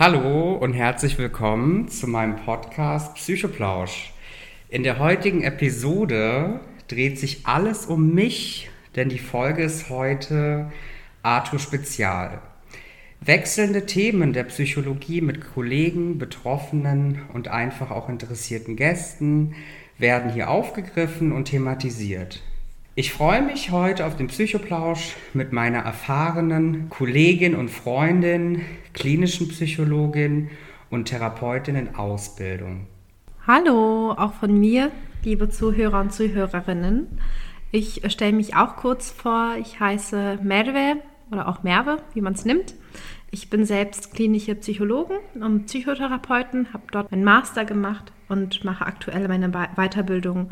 Hallo und herzlich willkommen zu meinem Podcast Psychoplausch. In der heutigen Episode dreht sich alles um mich, denn die Folge ist heute Arthur Spezial. Wechselnde Themen der Psychologie mit Kollegen, Betroffenen und einfach auch interessierten Gästen werden hier aufgegriffen und thematisiert. Ich freue mich heute auf den Psychoplausch mit meiner erfahrenen Kollegin und Freundin, klinischen Psychologin und Therapeutin in Ausbildung. Hallo, auch von mir, liebe Zuhörer und Zuhörerinnen. Ich stelle mich auch kurz vor. Ich heiße Merve oder auch Merve, wie man es nimmt. Ich bin selbst klinische Psychologin und Psychotherapeuten, habe dort meinen Master gemacht und mache aktuell meine Weiterbildung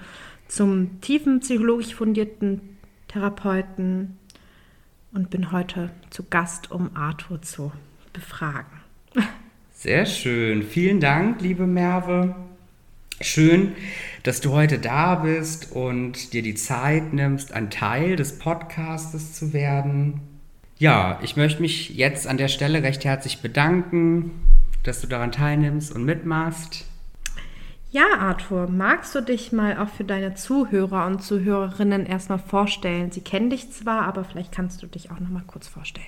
zum tiefen psychologisch fundierten Therapeuten und bin heute zu Gast, um Arthur zu befragen. Sehr schön. Vielen Dank, liebe Merve. Schön, dass du heute da bist und dir die Zeit nimmst, ein Teil des Podcastes zu werden. Ja, ich möchte mich jetzt an der Stelle recht herzlich bedanken, dass du daran teilnimmst und mitmachst. Ja, Arthur, magst du dich mal auch für deine Zuhörer und Zuhörerinnen erstmal vorstellen? Sie kennen dich zwar, aber vielleicht kannst du dich auch noch mal kurz vorstellen.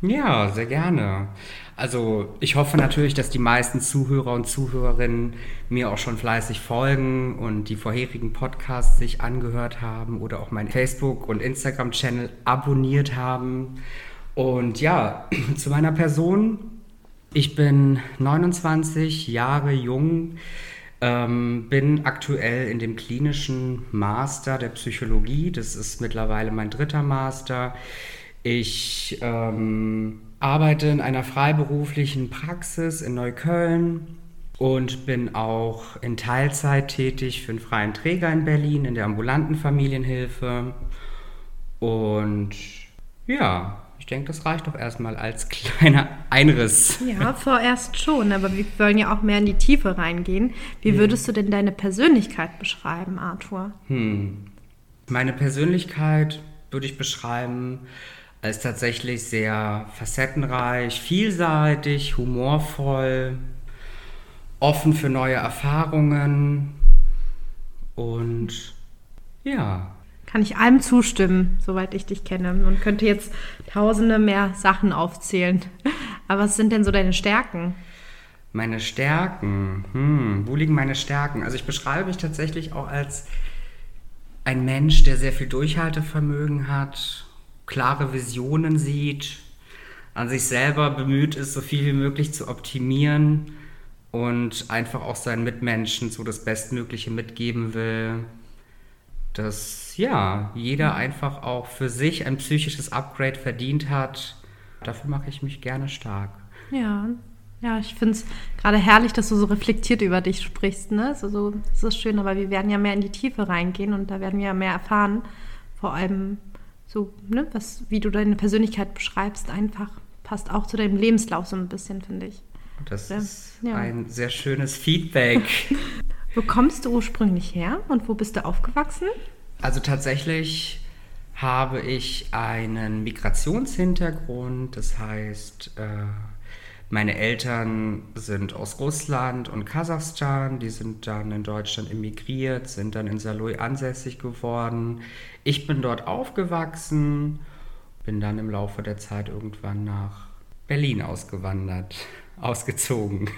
Ja, sehr gerne. Also ich hoffe natürlich, dass die meisten Zuhörer und Zuhörerinnen mir auch schon fleißig folgen und die vorherigen Podcasts sich angehört haben oder auch meinen Facebook- und Instagram-Channel abonniert haben. Und ja, zu meiner Person. Ich bin 29 Jahre jung, ähm, bin aktuell in dem klinischen Master der Psychologie. Das ist mittlerweile mein dritter Master. Ich ähm, arbeite in einer freiberuflichen Praxis in Neukölln und bin auch in Teilzeit tätig für einen freien Träger in Berlin in der ambulanten Familienhilfe. Und ja, denke, das reicht doch erstmal als kleiner Einriss. Ja, vorerst schon, aber wir wollen ja auch mehr in die Tiefe reingehen. Wie würdest du denn deine Persönlichkeit beschreiben, Arthur? Hm. Meine Persönlichkeit würde ich beschreiben als tatsächlich sehr facettenreich, vielseitig, humorvoll, offen für neue Erfahrungen und ja, kann ich allem zustimmen, soweit ich dich kenne. Und könnte jetzt tausende mehr Sachen aufzählen. Aber was sind denn so deine Stärken? Meine Stärken? Hm, wo liegen meine Stärken? Also ich beschreibe mich tatsächlich auch als ein Mensch, der sehr viel Durchhaltevermögen hat, klare Visionen sieht, an sich selber bemüht ist, so viel wie möglich zu optimieren und einfach auch seinen Mitmenschen so das Bestmögliche mitgeben will, dass ja, jeder einfach auch für sich ein psychisches Upgrade verdient hat. Dafür mache ich mich gerne stark. Ja, ja, ich finde es gerade herrlich, dass du so reflektiert über dich sprichst. Ne? Also so, das ist schön, aber wir werden ja mehr in die Tiefe reingehen und da werden wir ja mehr erfahren. Vor allem so, ne, was, wie du deine Persönlichkeit beschreibst, einfach passt auch zu deinem Lebenslauf so ein bisschen, finde ich. Das ja. ist ja. ein sehr schönes Feedback. Wo kommst du ursprünglich her und wo bist du aufgewachsen? Also tatsächlich habe ich einen Migrationshintergrund. Das heißt, äh, meine Eltern sind aus Russland und Kasachstan. Die sind dann in Deutschland emigriert, sind dann in Saloy ansässig geworden. Ich bin dort aufgewachsen, bin dann im Laufe der Zeit irgendwann nach Berlin ausgewandert, ausgezogen.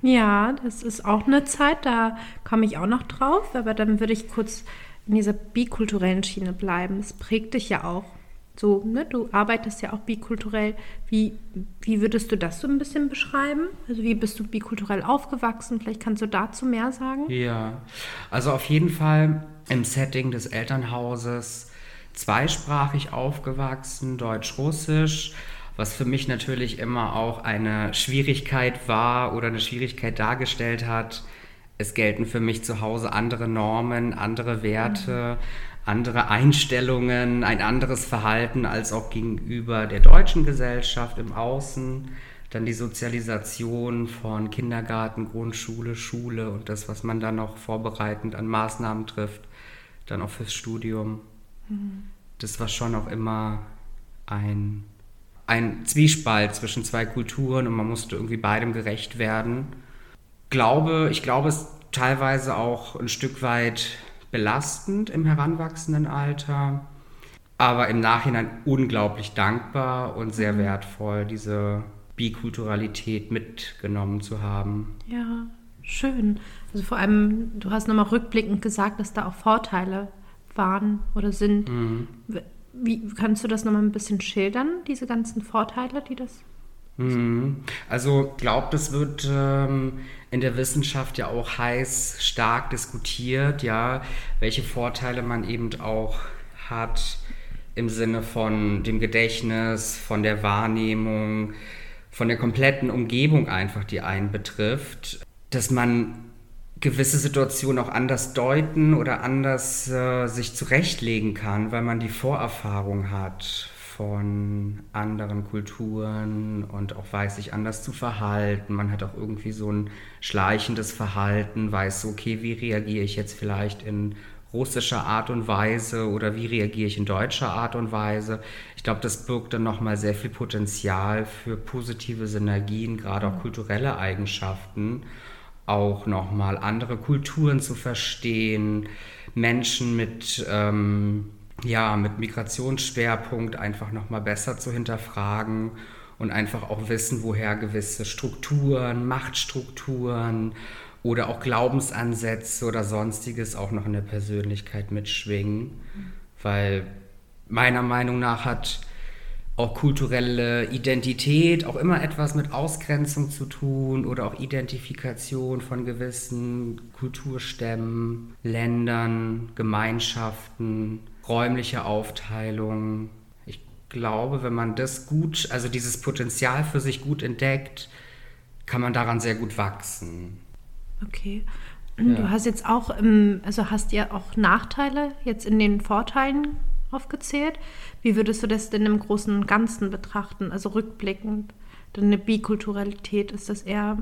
Ja, das ist auch eine Zeit, da komme ich auch noch drauf, aber dann würde ich kurz in dieser bikulturellen Schiene bleiben. Es prägt dich ja auch. So, ne, du arbeitest ja auch bikulturell. Wie, wie würdest du das so ein bisschen beschreiben? Also wie bist du bikulturell aufgewachsen? Vielleicht kannst du dazu mehr sagen? Ja, also auf jeden Fall im Setting des Elternhauses zweisprachig aufgewachsen, Deutsch-Russisch was für mich natürlich immer auch eine Schwierigkeit war oder eine Schwierigkeit dargestellt hat. Es gelten für mich zu Hause andere Normen, andere Werte, andere Einstellungen, ein anderes Verhalten als auch gegenüber der deutschen Gesellschaft im Außen. Dann die Sozialisation von Kindergarten, Grundschule, Schule und das, was man dann noch vorbereitend an Maßnahmen trifft, dann auch fürs Studium. Mhm. Das war schon auch immer ein ein Zwiespalt zwischen zwei Kulturen und man musste irgendwie beidem gerecht werden. Glaube, ich glaube, es ist teilweise auch ein Stück weit belastend im heranwachsenden Alter, aber im Nachhinein unglaublich dankbar und sehr mhm. wertvoll, diese Bikulturalität mitgenommen zu haben. Ja, schön. Also vor allem, du hast nochmal rückblickend gesagt, dass da auch Vorteile waren oder sind. Mhm. Wie kannst du das nochmal ein bisschen schildern, diese ganzen Vorteile, die das. Also ich glaube, das wird ähm, in der Wissenschaft ja auch heiß stark diskutiert, ja, welche Vorteile man eben auch hat im Sinne von dem Gedächtnis, von der Wahrnehmung, von der kompletten Umgebung einfach, die einen betrifft, dass man gewisse Situationen auch anders deuten oder anders äh, sich zurechtlegen kann, weil man die Vorerfahrung hat von anderen Kulturen und auch weiß, sich anders zu verhalten. Man hat auch irgendwie so ein schleichendes Verhalten, weiß so, okay, wie reagiere ich jetzt vielleicht in russischer Art und Weise oder wie reagiere ich in deutscher Art und Weise. Ich glaube, das birgt dann nochmal sehr viel Potenzial für positive Synergien, gerade auch kulturelle Eigenschaften, auch nochmal andere Kulturen zu verstehen, Menschen mit, ähm, ja, mit Migrationsschwerpunkt einfach nochmal besser zu hinterfragen und einfach auch wissen, woher gewisse Strukturen, Machtstrukturen, oder auch Glaubensansätze oder sonstiges auch noch in der Persönlichkeit mitschwingen. Weil meiner Meinung nach hat auch kulturelle Identität auch immer etwas mit Ausgrenzung zu tun oder auch Identifikation von gewissen Kulturstämmen, Ländern, Gemeinschaften, räumliche Aufteilung. Ich glaube, wenn man das gut, also dieses Potenzial für sich gut entdeckt, kann man daran sehr gut wachsen. Okay. Ja. Du hast jetzt auch, also hast ja auch Nachteile jetzt in den Vorteilen aufgezählt. Wie würdest du das denn im Großen und Ganzen betrachten, also rückblickend? Denn eine Bikulturalität, ist das eher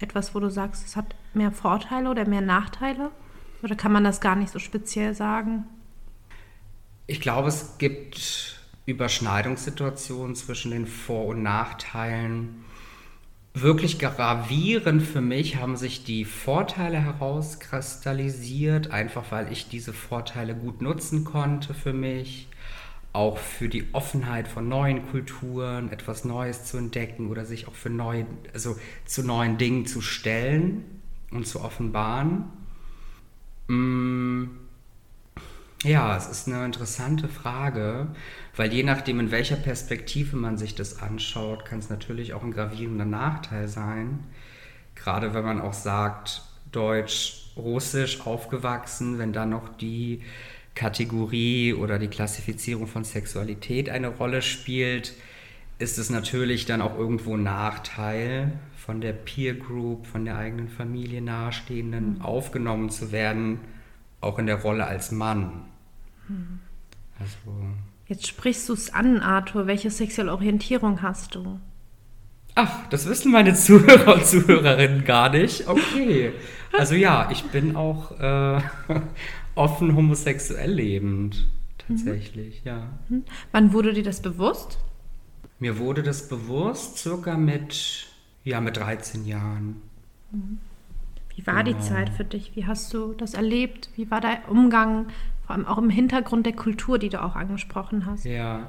etwas, wo du sagst, es hat mehr Vorteile oder mehr Nachteile? Oder kann man das gar nicht so speziell sagen? Ich glaube, es gibt Überschneidungssituationen zwischen den Vor- und Nachteilen wirklich gravierend für mich haben sich die Vorteile herauskristallisiert, einfach weil ich diese Vorteile gut nutzen konnte für mich, auch für die Offenheit von neuen Kulturen, etwas Neues zu entdecken oder sich auch für neue, also zu neuen Dingen zu stellen und zu offenbaren. Mmh ja, es ist eine interessante Frage, weil je nachdem, in welcher Perspektive man sich das anschaut, kann es natürlich auch ein gravierender Nachteil sein. Gerade wenn man auch sagt, Deutsch, Russisch aufgewachsen, wenn dann noch die Kategorie oder die Klassifizierung von Sexualität eine Rolle spielt, ist es natürlich dann auch irgendwo ein Nachteil, von der Peer Group, von der eigenen Familie nahestehenden mhm. aufgenommen zu werden auch in der Rolle als Mann. Hm. Also, Jetzt sprichst du es an, Arthur. Welche sexuelle Orientierung hast du? Ach, das wissen meine Zuhörer und Zuhörerinnen gar nicht. Okay. Also ja, ich bin auch äh, offen homosexuell lebend. Tatsächlich, mhm. ja. Mhm. Wann wurde dir das bewusst? Mir wurde das bewusst circa mit, ja, mit 13 Jahren. Mhm. Wie war die Zeit für dich? Wie hast du das erlebt? Wie war dein Umgang, vor allem auch im Hintergrund der Kultur, die du auch angesprochen hast? Ja,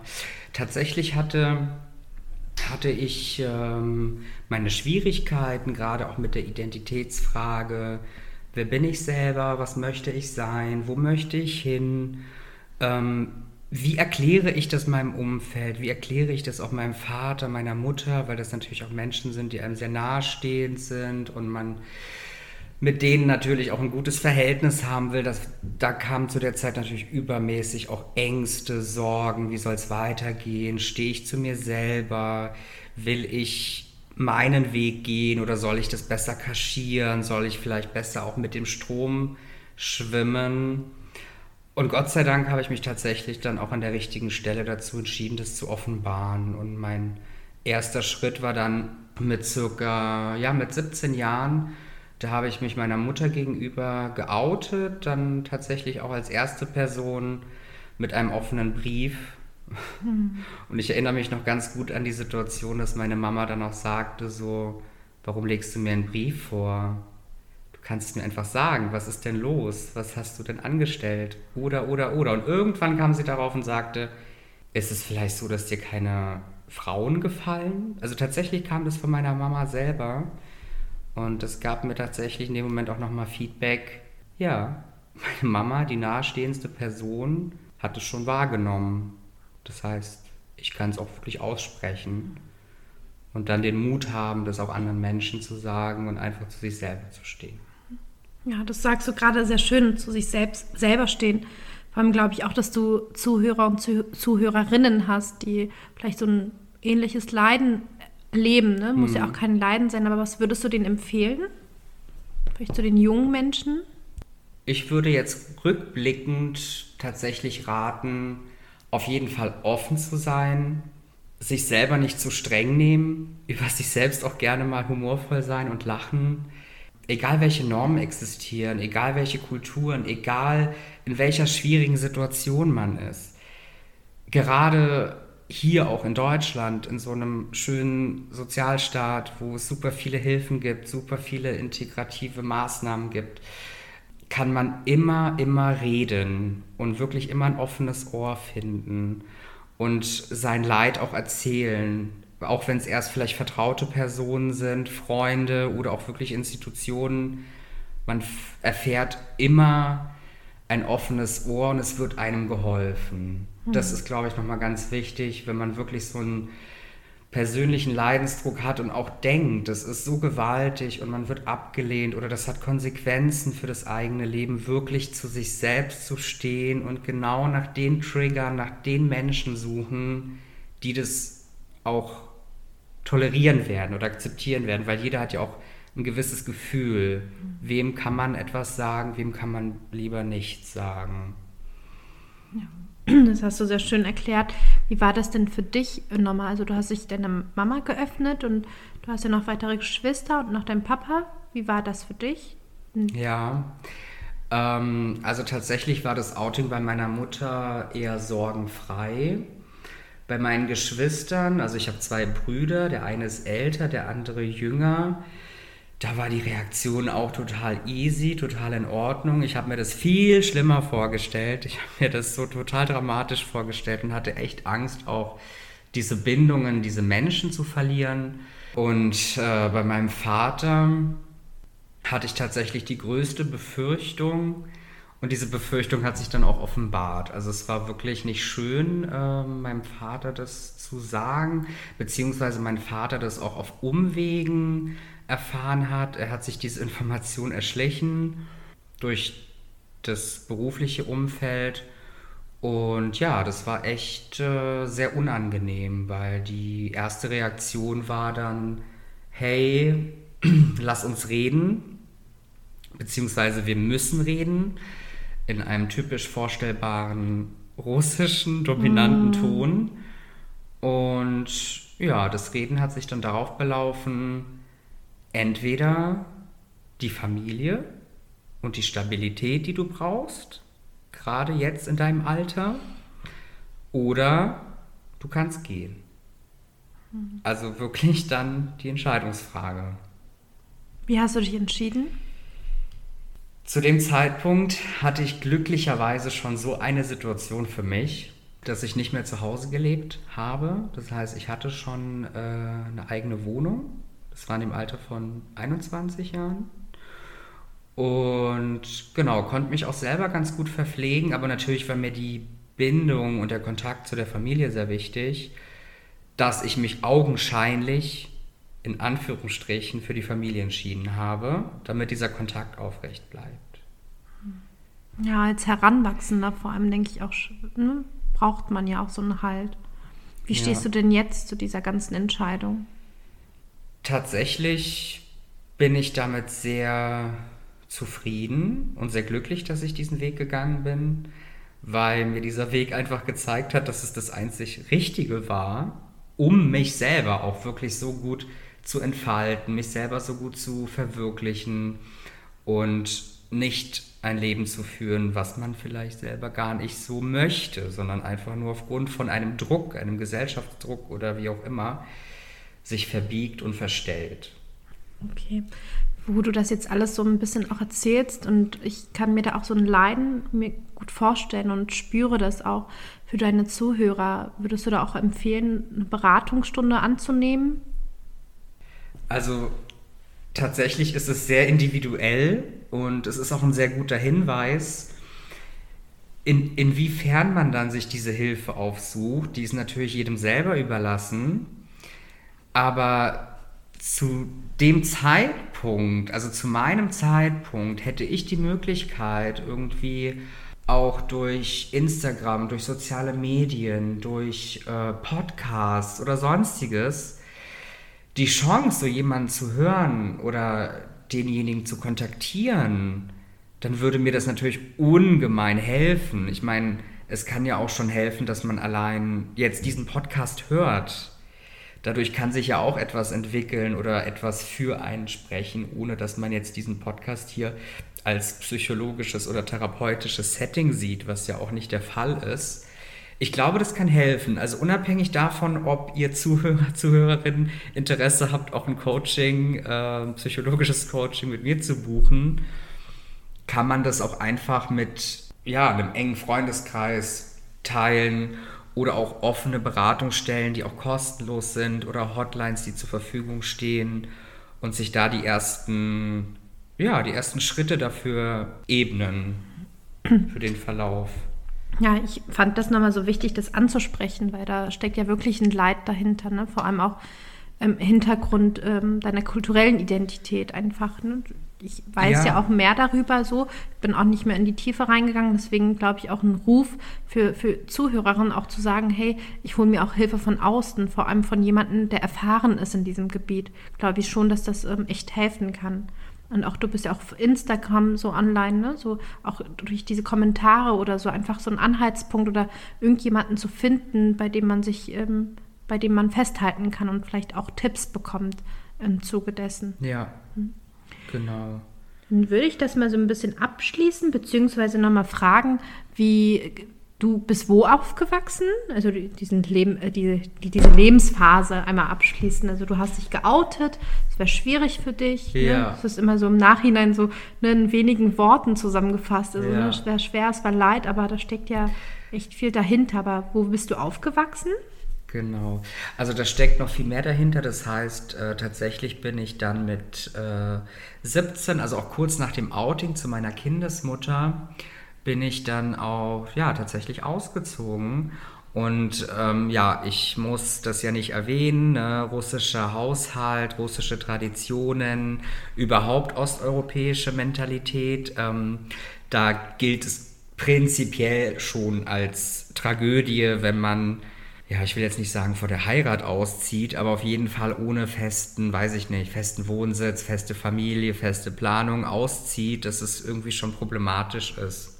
tatsächlich hatte, hatte ich ähm, meine Schwierigkeiten, gerade auch mit der Identitätsfrage. Wer bin ich selber? Was möchte ich sein? Wo möchte ich hin? Ähm, wie erkläre ich das meinem Umfeld? Wie erkläre ich das auch meinem Vater, meiner Mutter? Weil das natürlich auch Menschen sind, die einem sehr nahestehend sind und man mit denen natürlich auch ein gutes Verhältnis haben will. Das, da kamen zu der Zeit natürlich übermäßig auch Ängste, Sorgen, wie soll es weitergehen, stehe ich zu mir selber, will ich meinen Weg gehen oder soll ich das besser kaschieren, soll ich vielleicht besser auch mit dem Strom schwimmen. Und Gott sei Dank habe ich mich tatsächlich dann auch an der richtigen Stelle dazu entschieden, das zu offenbaren. Und mein erster Schritt war dann mit circa, ja, mit 17 Jahren, da habe ich mich meiner Mutter gegenüber geoutet, dann tatsächlich auch als erste Person mit einem offenen Brief Hm. Und ich erinnere mich noch ganz gut an die Situation, dass meine Mama dann auch sagte, so, warum legst du mir einen Brief vor? Du kannst mir einfach sagen, was ist denn los? Was hast du denn angestellt? Oder, oder, oder. Und irgendwann kam sie darauf und sagte, ist es vielleicht so, dass dir keine Frauen gefallen? Also tatsächlich kam das von meiner Mama selber. Und es gab mir tatsächlich in dem Moment auch nochmal Feedback. Ja, meine Mama, die nahestehendste Person, hat es schon wahrgenommen. Das heißt, ich kann es auch wirklich aussprechen und dann den Mut haben, das auch anderen Menschen zu sagen und einfach zu sich selber zu stehen. Ja, das sagst du gerade sehr schön, zu sich selbst selber stehen. Vor allem glaube ich auch, dass du Zuhörer und Zuhörerinnen hast, die vielleicht so ein ähnliches Leiden leben. Ne? Muss mhm. ja auch kein Leiden sein, aber was würdest du denen empfehlen? Vielleicht zu den jungen Menschen? Ich würde jetzt rückblickend tatsächlich raten, auf jeden Fall offen zu sein, sich selber nicht zu streng nehmen, über sich selbst auch gerne mal humorvoll sein und lachen. Egal welche Normen existieren, egal welche Kulturen, egal in welcher schwierigen Situation man ist. Gerade hier auch in Deutschland, in so einem schönen Sozialstaat, wo es super viele Hilfen gibt, super viele integrative Maßnahmen gibt, kann man immer, immer reden und wirklich immer ein offenes Ohr finden und sein Leid auch erzählen, auch wenn es erst vielleicht vertraute Personen sind, Freunde oder auch wirklich Institutionen. Man erfährt immer ein offenes Ohr und es wird einem geholfen. Mhm. Das ist, glaube ich, nochmal ganz wichtig, wenn man wirklich so einen persönlichen Leidensdruck hat und auch denkt, das ist so gewaltig und man wird abgelehnt oder das hat Konsequenzen für das eigene Leben, wirklich zu sich selbst zu stehen und genau nach den Triggern, nach den Menschen suchen, die das auch tolerieren werden oder akzeptieren werden, weil jeder hat ja auch ein gewisses Gefühl, wem kann man etwas sagen, wem kann man lieber nichts sagen. Ja. Das hast du sehr schön erklärt. Wie war das denn für dich nochmal? Also du hast dich deiner Mama geöffnet und du hast ja noch weitere Geschwister und noch deinen Papa. Wie war das für dich? Hm. Ja, ähm, also tatsächlich war das Outing bei meiner Mutter eher sorgenfrei. Bei meinen Geschwistern, also ich habe zwei Brüder, der eine ist älter, der andere jünger da war die Reaktion auch total easy, total in Ordnung. Ich habe mir das viel schlimmer vorgestellt. Ich habe mir das so total dramatisch vorgestellt und hatte echt Angst, auch diese Bindungen, diese Menschen zu verlieren. Und äh, bei meinem Vater hatte ich tatsächlich die größte Befürchtung. Und diese Befürchtung hat sich dann auch offenbart. Also es war wirklich nicht schön, äh, meinem Vater das zu sagen, beziehungsweise mein Vater das auch auf Umwegen erfahren hat. Er hat sich diese Information erschlichen durch das berufliche Umfeld. Und ja, das war echt äh, sehr unangenehm, weil die erste Reaktion war dann, hey, lass uns reden, beziehungsweise wir müssen reden, in einem typisch vorstellbaren russischen, dominanten mm. Ton. Und ja, das Reden hat sich dann darauf belaufen, entweder die Familie und die Stabilität, die du brauchst, gerade jetzt in deinem Alter, oder du kannst gehen. Mhm. Also wirklich dann die Entscheidungsfrage. Wie hast du dich entschieden? Zu dem Zeitpunkt hatte ich glücklicherweise schon so eine Situation für mich, dass ich nicht mehr zu Hause gelebt habe. Das heißt, ich hatte schon äh, eine eigene Wohnung das war im Alter von 21 Jahren. Und genau, konnte mich auch selber ganz gut verpflegen, aber natürlich war mir die Bindung und der Kontakt zu der Familie sehr wichtig, dass ich mich augenscheinlich in Anführungsstrichen für die Familie entschieden habe, damit dieser Kontakt aufrecht bleibt. Ja, als Heranwachsender vor allem denke ich auch, ne, braucht man ja auch so einen Halt. Wie stehst ja. du denn jetzt zu dieser ganzen Entscheidung? Tatsächlich bin ich damit sehr zufrieden und sehr glücklich, dass ich diesen Weg gegangen bin, weil mir dieser Weg einfach gezeigt hat, dass es das einzig Richtige war, um mich selber auch wirklich so gut zu entfalten, mich selber so gut zu verwirklichen und nicht ein Leben zu führen, was man vielleicht selber gar nicht so möchte, sondern einfach nur aufgrund von einem Druck, einem Gesellschaftsdruck oder wie auch immer, sich verbiegt und verstellt. Okay. Wo du das jetzt alles so ein bisschen auch erzählst und ich kann mir da auch so ein Leiden mir gut vorstellen und spüre das auch für deine Zuhörer. Würdest du da auch empfehlen, eine Beratungsstunde anzunehmen? Also tatsächlich ist es sehr individuell und es ist auch ein sehr guter Hinweis, in, inwiefern man dann sich diese Hilfe aufsucht. Die ist natürlich jedem selber überlassen. Aber zu dem Zeitpunkt, also zu meinem Zeitpunkt, hätte ich die Möglichkeit, irgendwie auch durch Instagram, durch soziale Medien, durch äh, Podcasts oder sonstiges, die Chance, so jemanden zu hören oder denjenigen zu kontaktieren, dann würde mir das natürlich ungemein helfen. Ich meine, es kann ja auch schon helfen, dass man allein jetzt diesen Podcast hört. Dadurch kann sich ja auch etwas entwickeln oder etwas für einen sprechen, ohne dass man jetzt diesen Podcast hier als psychologisches oder therapeutisches Setting sieht, was ja auch nicht der Fall ist. Ich glaube, das kann helfen. Also unabhängig davon, ob ihr Zuhörer, Zuhörerinnen Interesse habt, auch ein Coaching, äh, psychologisches Coaching mit mir zu buchen, kann man das auch einfach mit ja, einem engen Freundeskreis teilen oder auch offene Beratungsstellen, die auch kostenlos sind oder Hotlines, die zur Verfügung stehen und sich da die ersten, ja, die ersten Schritte dafür ebnen für den Verlauf. Ja, ich fand das nochmal so wichtig, das anzusprechen, weil da steckt ja wirklich ein Leid dahinter, ne? vor allem auch im Hintergrund ähm, deiner kulturellen Identität einfach. Ne? Ich weiß ja. ja. auch mehr darüber so, bin auch nicht mehr in die Tiefe reingegangen, deswegen glaube ich auch ein Ruf für, für Zuhörerinnen auch zu sagen, hey, ich hole mir auch Hilfe von außen, vor allem von jemandem, der erfahren ist in diesem Gebiet, glaube ich schon, dass das ähm, echt helfen kann. Und auch du bist ja auch auf Instagram so online, ne? So auch durch diese Kommentare oder so einfach so ein Anhaltspunkt oder irgendjemanden zu finden, bei dem man sich, ähm, bei dem man festhalten kann und vielleicht auch Tipps bekommt im Zuge dessen. Ja, hm? Genau. Dann würde ich das mal so ein bisschen abschließen, beziehungsweise nochmal fragen, wie Du bist wo aufgewachsen? Also diesen Leben, äh, die, die, diese Lebensphase einmal abschließen. Also du hast dich geoutet, es wäre schwierig für dich. Ne? Ja. Ne? Es ist immer so im Nachhinein so ne, in wenigen Worten zusammengefasst. Also ja. ne, es wäre schwer, es war leid, aber da steckt ja echt viel dahinter. Aber wo bist du aufgewachsen? Genau. Also da steckt noch viel mehr dahinter. Das heißt, äh, tatsächlich bin ich dann mit äh, 17, also auch kurz nach dem Outing zu meiner Kindesmutter, bin ich dann auch ja tatsächlich ausgezogen. Und ähm, ja, ich muss das ja nicht erwähnen, ne? russischer Haushalt, russische Traditionen, überhaupt osteuropäische Mentalität. Ähm, da gilt es prinzipiell schon als Tragödie, wenn man, ja, ich will jetzt nicht sagen vor der Heirat auszieht, aber auf jeden Fall ohne festen, weiß ich nicht, festen Wohnsitz, feste Familie, feste Planung auszieht, dass es irgendwie schon problematisch ist.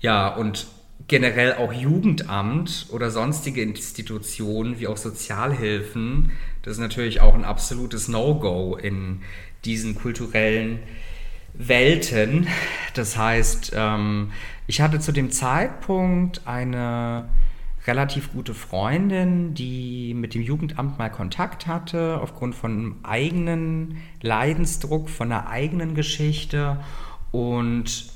Ja, und generell auch Jugendamt oder sonstige Institutionen wie auch Sozialhilfen, das ist natürlich auch ein absolutes No-Go in diesen kulturellen Welten. Das heißt, ähm, ich hatte zu dem Zeitpunkt eine relativ gute Freundin, die mit dem Jugendamt mal Kontakt hatte, aufgrund von einem eigenen Leidensdruck, von einer eigenen Geschichte. Und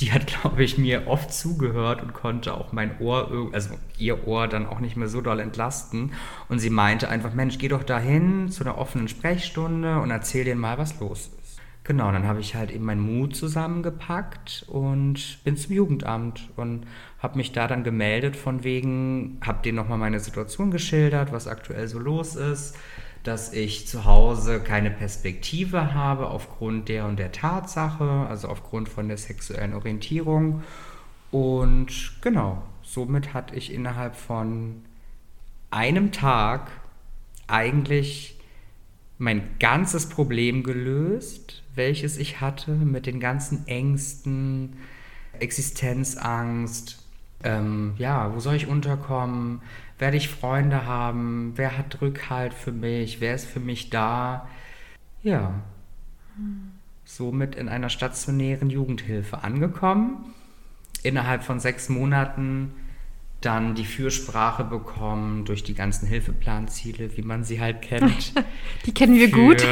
die hat, glaube ich, mir oft zugehört und konnte auch mein Ohr, also ihr Ohr dann auch nicht mehr so doll entlasten. Und sie meinte einfach, Mensch, geh doch dahin zu einer offenen Sprechstunde und erzähl denen mal, was los ist. Genau, dann habe ich halt eben meinen Mut zusammengepackt und bin zum Jugendamt und habe mich da dann gemeldet von wegen, habe denen nochmal meine Situation geschildert, was aktuell so los ist dass ich zu Hause keine Perspektive habe aufgrund der und der Tatsache, also aufgrund von der sexuellen Orientierung. Und genau, somit hatte ich innerhalb von einem Tag eigentlich mein ganzes Problem gelöst, welches ich hatte mit den ganzen Ängsten, Existenzangst, ähm, ja, wo soll ich unterkommen, werde ich Freunde haben, wer hat Rückhalt für mich, wer ist für mich da. Ja. somit in einer stationären Jugendhilfe angekommen. Innerhalb von sechs Monaten dann die Fürsprache bekommen durch die ganzen Hilfeplanziele, wie man sie halt kennt. die kennen wir für, gut.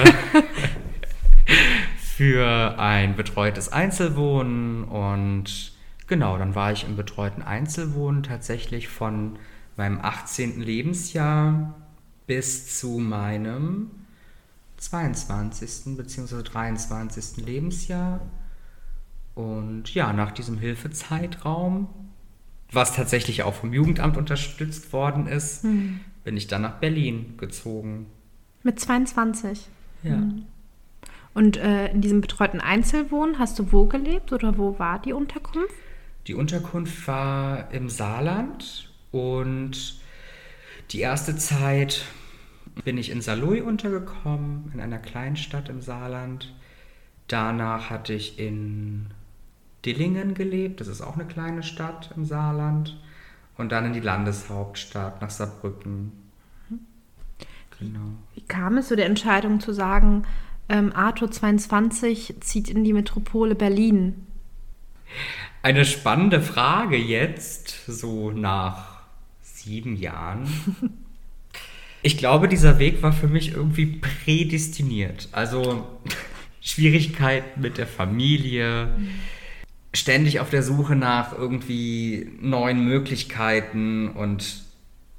für ein betreutes Einzelwohnen und genau, dann war ich im betreuten Einzelwohnen tatsächlich von meinem 18. Lebensjahr bis zu meinem 22. bzw. 23. Lebensjahr. Und ja, nach diesem Hilfezeitraum, was tatsächlich auch vom Jugendamt unterstützt worden ist, hm. bin ich dann nach Berlin gezogen. Mit 22? Ja. Hm. Und äh, in diesem betreuten Einzelwohnen hast du wo gelebt oder wo war die Unterkunft? Die Unterkunft war im Saarland und die erste Zeit bin ich in Saarlouis untergekommen, in einer kleinen Stadt im Saarland. Danach hatte ich in Dillingen gelebt, das ist auch eine kleine Stadt im Saarland. Und dann in die Landeshauptstadt nach Saarbrücken. Genau. Wie kam es zu der Entscheidung zu sagen, ähm, Arthur 22 zieht in die Metropole Berlin? Eine spannende Frage jetzt, so nach sieben Jahren. Ich glaube, dieser Weg war für mich irgendwie prädestiniert. Also Schwierigkeiten mit der Familie, ständig auf der Suche nach irgendwie neuen Möglichkeiten und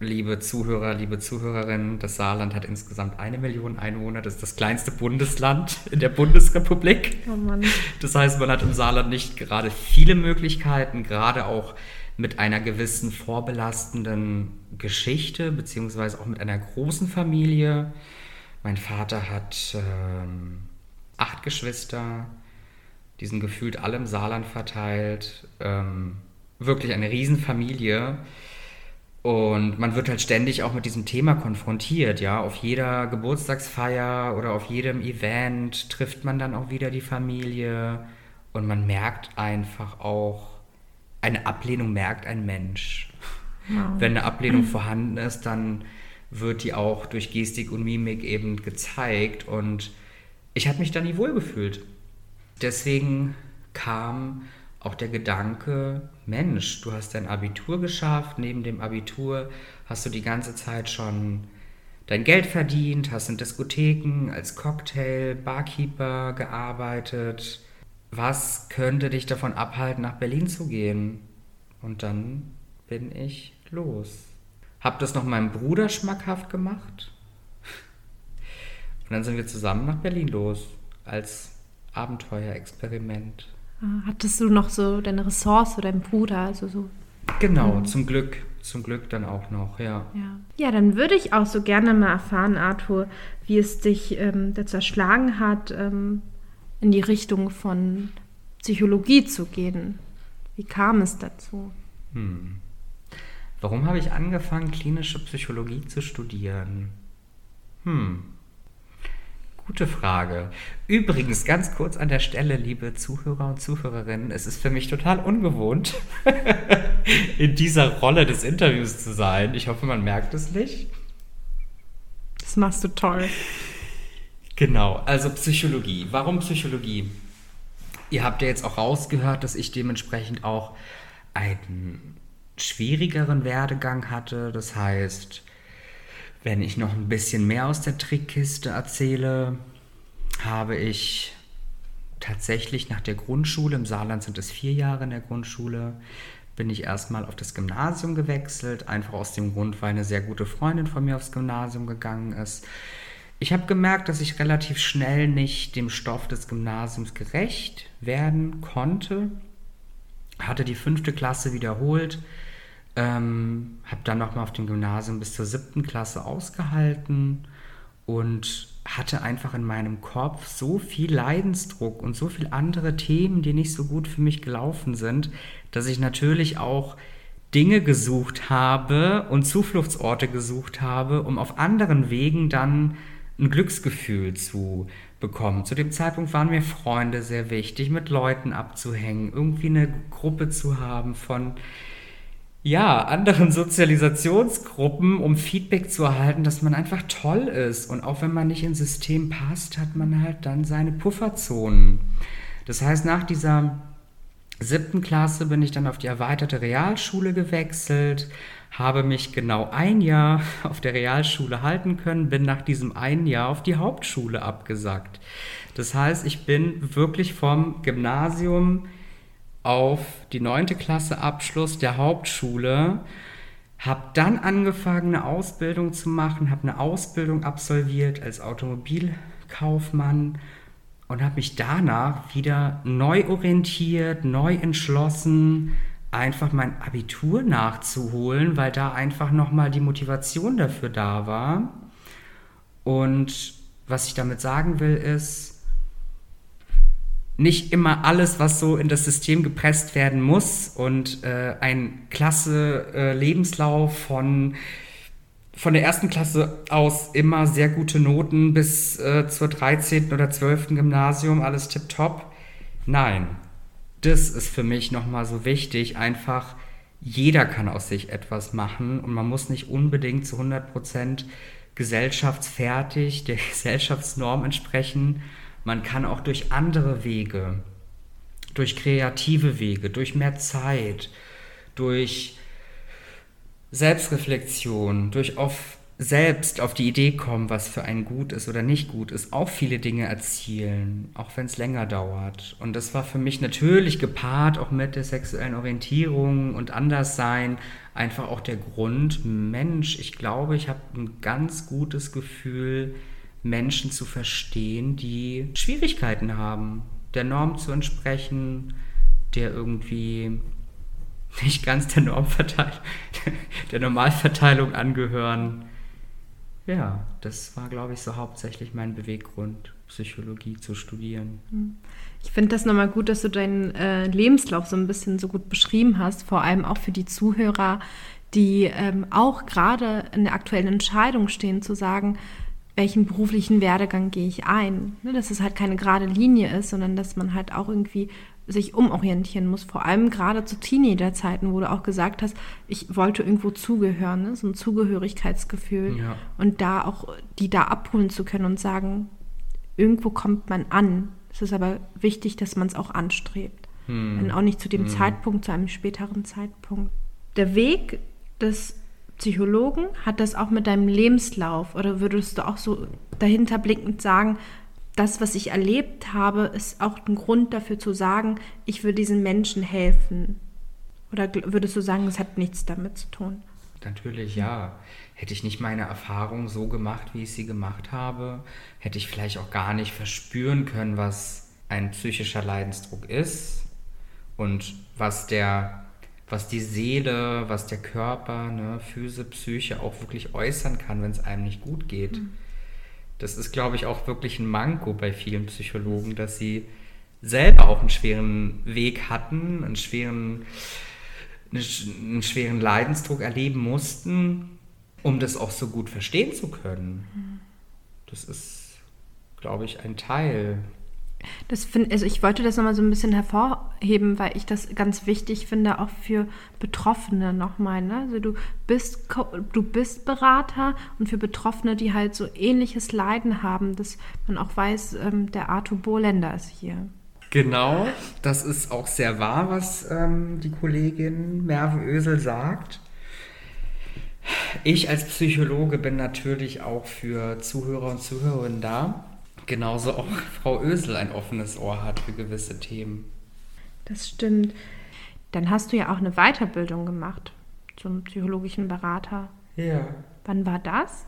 liebe Zuhörer, liebe Zuhörerinnen, das Saarland hat insgesamt eine Million Einwohner. Das ist das kleinste Bundesland in der Bundesrepublik. Oh Mann. Das heißt, man hat im Saarland nicht gerade viele Möglichkeiten, gerade auch mit einer gewissen vorbelastenden Geschichte, beziehungsweise auch mit einer großen Familie. Mein Vater hat ähm, acht Geschwister, die sind gefühlt alle im Saarland verteilt. Ähm, wirklich eine Riesenfamilie. Und man wird halt ständig auch mit diesem Thema konfrontiert, ja. Auf jeder Geburtstagsfeier oder auf jedem Event trifft man dann auch wieder die Familie und man merkt einfach auch, eine Ablehnung merkt ein Mensch. Wow. Wenn eine Ablehnung vorhanden ist, dann wird die auch durch Gestik und Mimik eben gezeigt und ich habe mich da nie wohl gefühlt. Deswegen kam auch der Gedanke, Mensch, du hast dein Abitur geschafft, neben dem Abitur hast du die ganze Zeit schon dein Geld verdient, hast in Diskotheken als Cocktail, Barkeeper gearbeitet, was könnte dich davon abhalten, nach Berlin zu gehen? Und dann bin ich los. Hab das noch meinem Bruder schmackhaft gemacht. Und dann sind wir zusammen nach Berlin los, als Abenteuerexperiment. Ah, hattest du noch so deine Ressource, deinen Bruder, also so? Genau, mhm. zum Glück, zum Glück dann auch noch, ja. Ja, ja dann würde ich auch so gerne mal erfahren, Arthur, wie es dich ähm, dazu erschlagen hat, ähm, in die Richtung von Psychologie zu gehen. Wie kam es dazu? Hm. Warum habe ich angefangen, klinische Psychologie zu studieren? Hm. Gute Frage. Übrigens, ganz kurz an der Stelle, liebe Zuhörer und Zuhörerinnen, es ist für mich total ungewohnt, in dieser Rolle des Interviews zu sein. Ich hoffe, man merkt es nicht. Das machst du toll. Genau, also Psychologie. Warum Psychologie? Ihr habt ja jetzt auch rausgehört, dass ich dementsprechend auch einen schwierigeren Werdegang hatte. Das heißt, wenn ich noch ein bisschen mehr aus der Trickkiste erzähle, habe ich tatsächlich nach der Grundschule, im Saarland sind es vier Jahre in der Grundschule, bin ich erstmal auf das Gymnasium gewechselt, einfach aus dem Grund, weil eine sehr gute Freundin von mir aufs Gymnasium gegangen ist. Ich habe gemerkt, dass ich relativ schnell nicht dem Stoff des Gymnasiums gerecht werden konnte. Hatte die fünfte Klasse wiederholt, ähm, habe dann nochmal auf dem Gymnasium bis zur siebten Klasse ausgehalten und hatte einfach in meinem Kopf so viel Leidensdruck und so viele andere Themen, die nicht so gut für mich gelaufen sind, dass ich natürlich auch Dinge gesucht habe und Zufluchtsorte gesucht habe, um auf anderen Wegen dann ein Glücksgefühl zu bekommen. Zu dem Zeitpunkt waren mir Freunde sehr wichtig, mit Leuten abzuhängen, irgendwie eine Gruppe zu haben von ja, anderen Sozialisationsgruppen, um Feedback zu erhalten, dass man einfach toll ist. Und auch wenn man nicht ins System passt, hat man halt dann seine Pufferzonen. Das heißt, nach dieser siebten Klasse bin ich dann auf die erweiterte Realschule gewechselt, habe mich genau ein Jahr auf der Realschule halten können, bin nach diesem einen Jahr auf die Hauptschule abgesackt. Das heißt, ich bin wirklich vom Gymnasium auf die neunte Klasse Abschluss der Hauptschule, habe dann angefangen, eine Ausbildung zu machen, habe eine Ausbildung absolviert als Automobilkaufmann und habe mich danach wieder neu orientiert, neu entschlossen, einfach mein Abitur nachzuholen, weil da einfach nochmal die Motivation dafür da war. Und was ich damit sagen will, ist, nicht immer alles, was so in das System gepresst werden muss und äh, ein klasse äh, Lebenslauf von von der ersten Klasse aus immer sehr gute Noten bis äh, zur 13. oder 12. Gymnasium, alles tipptopp. Nein, das ist für mich nochmal so wichtig. Einfach, jeder kann aus sich etwas machen und man muss nicht unbedingt zu 100% gesellschaftsfertig der Gesellschaftsnorm entsprechen, man kann auch durch andere Wege, durch kreative Wege, durch mehr Zeit, durch Selbstreflexion, durch auf selbst auf die Idee kommen, was für einen gut ist oder nicht gut ist, auch viele Dinge erzielen, auch wenn es länger dauert. Und das war für mich natürlich gepaart auch mit der sexuellen Orientierung und Anderssein einfach auch der Grund, Mensch, ich glaube, ich habe ein ganz gutes Gefühl, Menschen zu verstehen, die Schwierigkeiten haben, der Norm zu entsprechen, der irgendwie nicht ganz der Normverteilung, der Normalverteilung angehören. Ja, das war, glaube ich, so hauptsächlich mein Beweggrund, Psychologie zu studieren. Hm. Ich finde das nochmal gut, dass du deinen äh, Lebenslauf so ein bisschen so gut beschrieben hast, vor allem auch für die Zuhörer, die ähm, auch gerade in der aktuellen Entscheidung stehen, zu sagen, welchen beruflichen Werdegang gehe ich ein. Ne, dass es halt keine gerade Linie ist, sondern dass man halt auch irgendwie sich umorientieren muss. Vor allem gerade zu Teenagerzeiten, wo du auch gesagt hast, ich wollte irgendwo zugehören, ne? so ein Zugehörigkeitsgefühl. Ja. Und da auch die da abholen zu können und sagen, irgendwo kommt man an. Es ist aber wichtig, dass man es auch anstrebt. Hm. Wenn auch nicht zu dem hm. Zeitpunkt, zu einem späteren Zeitpunkt. Der Weg des Psychologen? Hat das auch mit deinem Lebenslauf oder würdest du auch so dahinter blickend sagen, das, was ich erlebt habe, ist auch ein Grund dafür zu sagen, ich will diesen Menschen helfen? Oder würdest du sagen, es hat nichts damit zu tun? Natürlich, ja. Hätte ich nicht meine Erfahrung so gemacht, wie ich sie gemacht habe, hätte ich vielleicht auch gar nicht verspüren können, was ein psychischer Leidensdruck ist und was der was die Seele, was der Körper, ne, Füße, Psyche auch wirklich äußern kann, wenn es einem nicht gut geht. Mhm. Das ist, glaube ich, auch wirklich ein Manko bei vielen Psychologen, dass sie selber auch einen schweren Weg hatten, einen schweren, einen schweren Leidensdruck erleben mussten, um das auch so gut verstehen zu können. Mhm. Das ist, glaube ich, ein Teil das find, also ich wollte das nochmal so ein bisschen hervorheben, weil ich das ganz wichtig finde, auch für Betroffene nochmal. Ne? Also du bist, du bist Berater und für Betroffene, die halt so ähnliches Leiden haben, dass man auch weiß, ähm, der Arthur Bohländer ist hier. Genau, das ist auch sehr wahr, was ähm, die Kollegin Merve Ösel sagt. Ich als Psychologe bin natürlich auch für Zuhörer und Zuhörerinnen da genauso auch Frau Ösel ein offenes Ohr hat für gewisse Themen. Das stimmt. Dann hast du ja auch eine Weiterbildung gemacht zum psychologischen Berater. Ja. Wann war das?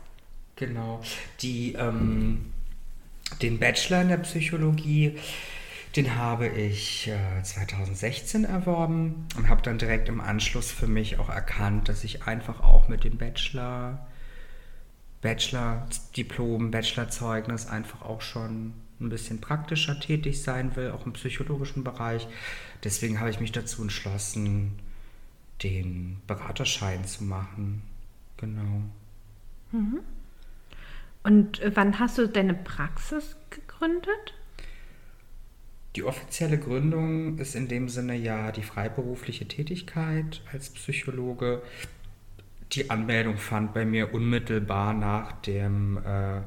Genau. Die, ähm, den Bachelor in der Psychologie, den habe ich äh, 2016 erworben und habe dann direkt im Anschluss für mich auch erkannt, dass ich einfach auch mit dem Bachelor Bachelor-Diplom, Bachelorzeugnis einfach auch schon ein bisschen praktischer tätig sein will, auch im psychologischen Bereich. Deswegen habe ich mich dazu entschlossen, den Beraterschein zu machen. Genau. Mhm. Und wann hast du deine Praxis gegründet? Die offizielle Gründung ist in dem Sinne ja die freiberufliche Tätigkeit als Psychologe. Die Anmeldung fand bei mir unmittelbar nach dem äh,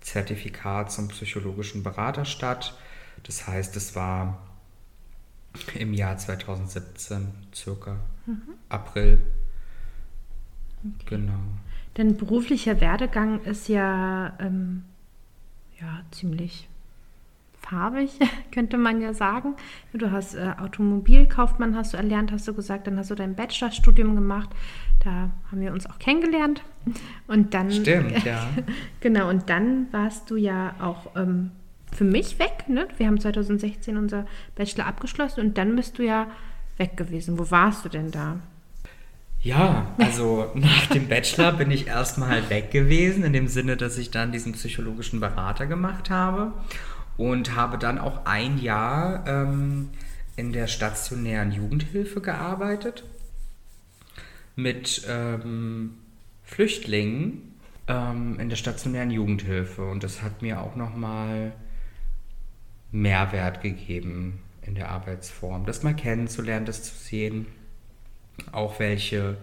Zertifikat zum psychologischen Berater statt. Das heißt, es war im Jahr 2017, circa mhm. April. Okay. Genau. Dein beruflicher Werdegang ist ja, ähm, ja ziemlich farbig, könnte man ja sagen. Du hast äh, Automobilkaufmann, hast du erlernt, hast du gesagt, dann hast du dein Bachelorstudium gemacht. Da haben wir uns auch kennengelernt. Und dann. Stimmt, ja. genau, und dann warst du ja auch ähm, für mich weg. Ne? Wir haben 2016 unser Bachelor abgeschlossen und dann bist du ja weg gewesen. Wo warst du denn da? Ja, also nach dem Bachelor bin ich erstmal weg gewesen, in dem Sinne, dass ich dann diesen psychologischen Berater gemacht habe und habe dann auch ein Jahr ähm, in der stationären Jugendhilfe gearbeitet mit ähm, Flüchtlingen ähm, in der stationären Jugendhilfe. Und das hat mir auch nochmal Mehrwert gegeben in der Arbeitsform, das mal kennenzulernen, das zu sehen, auch welche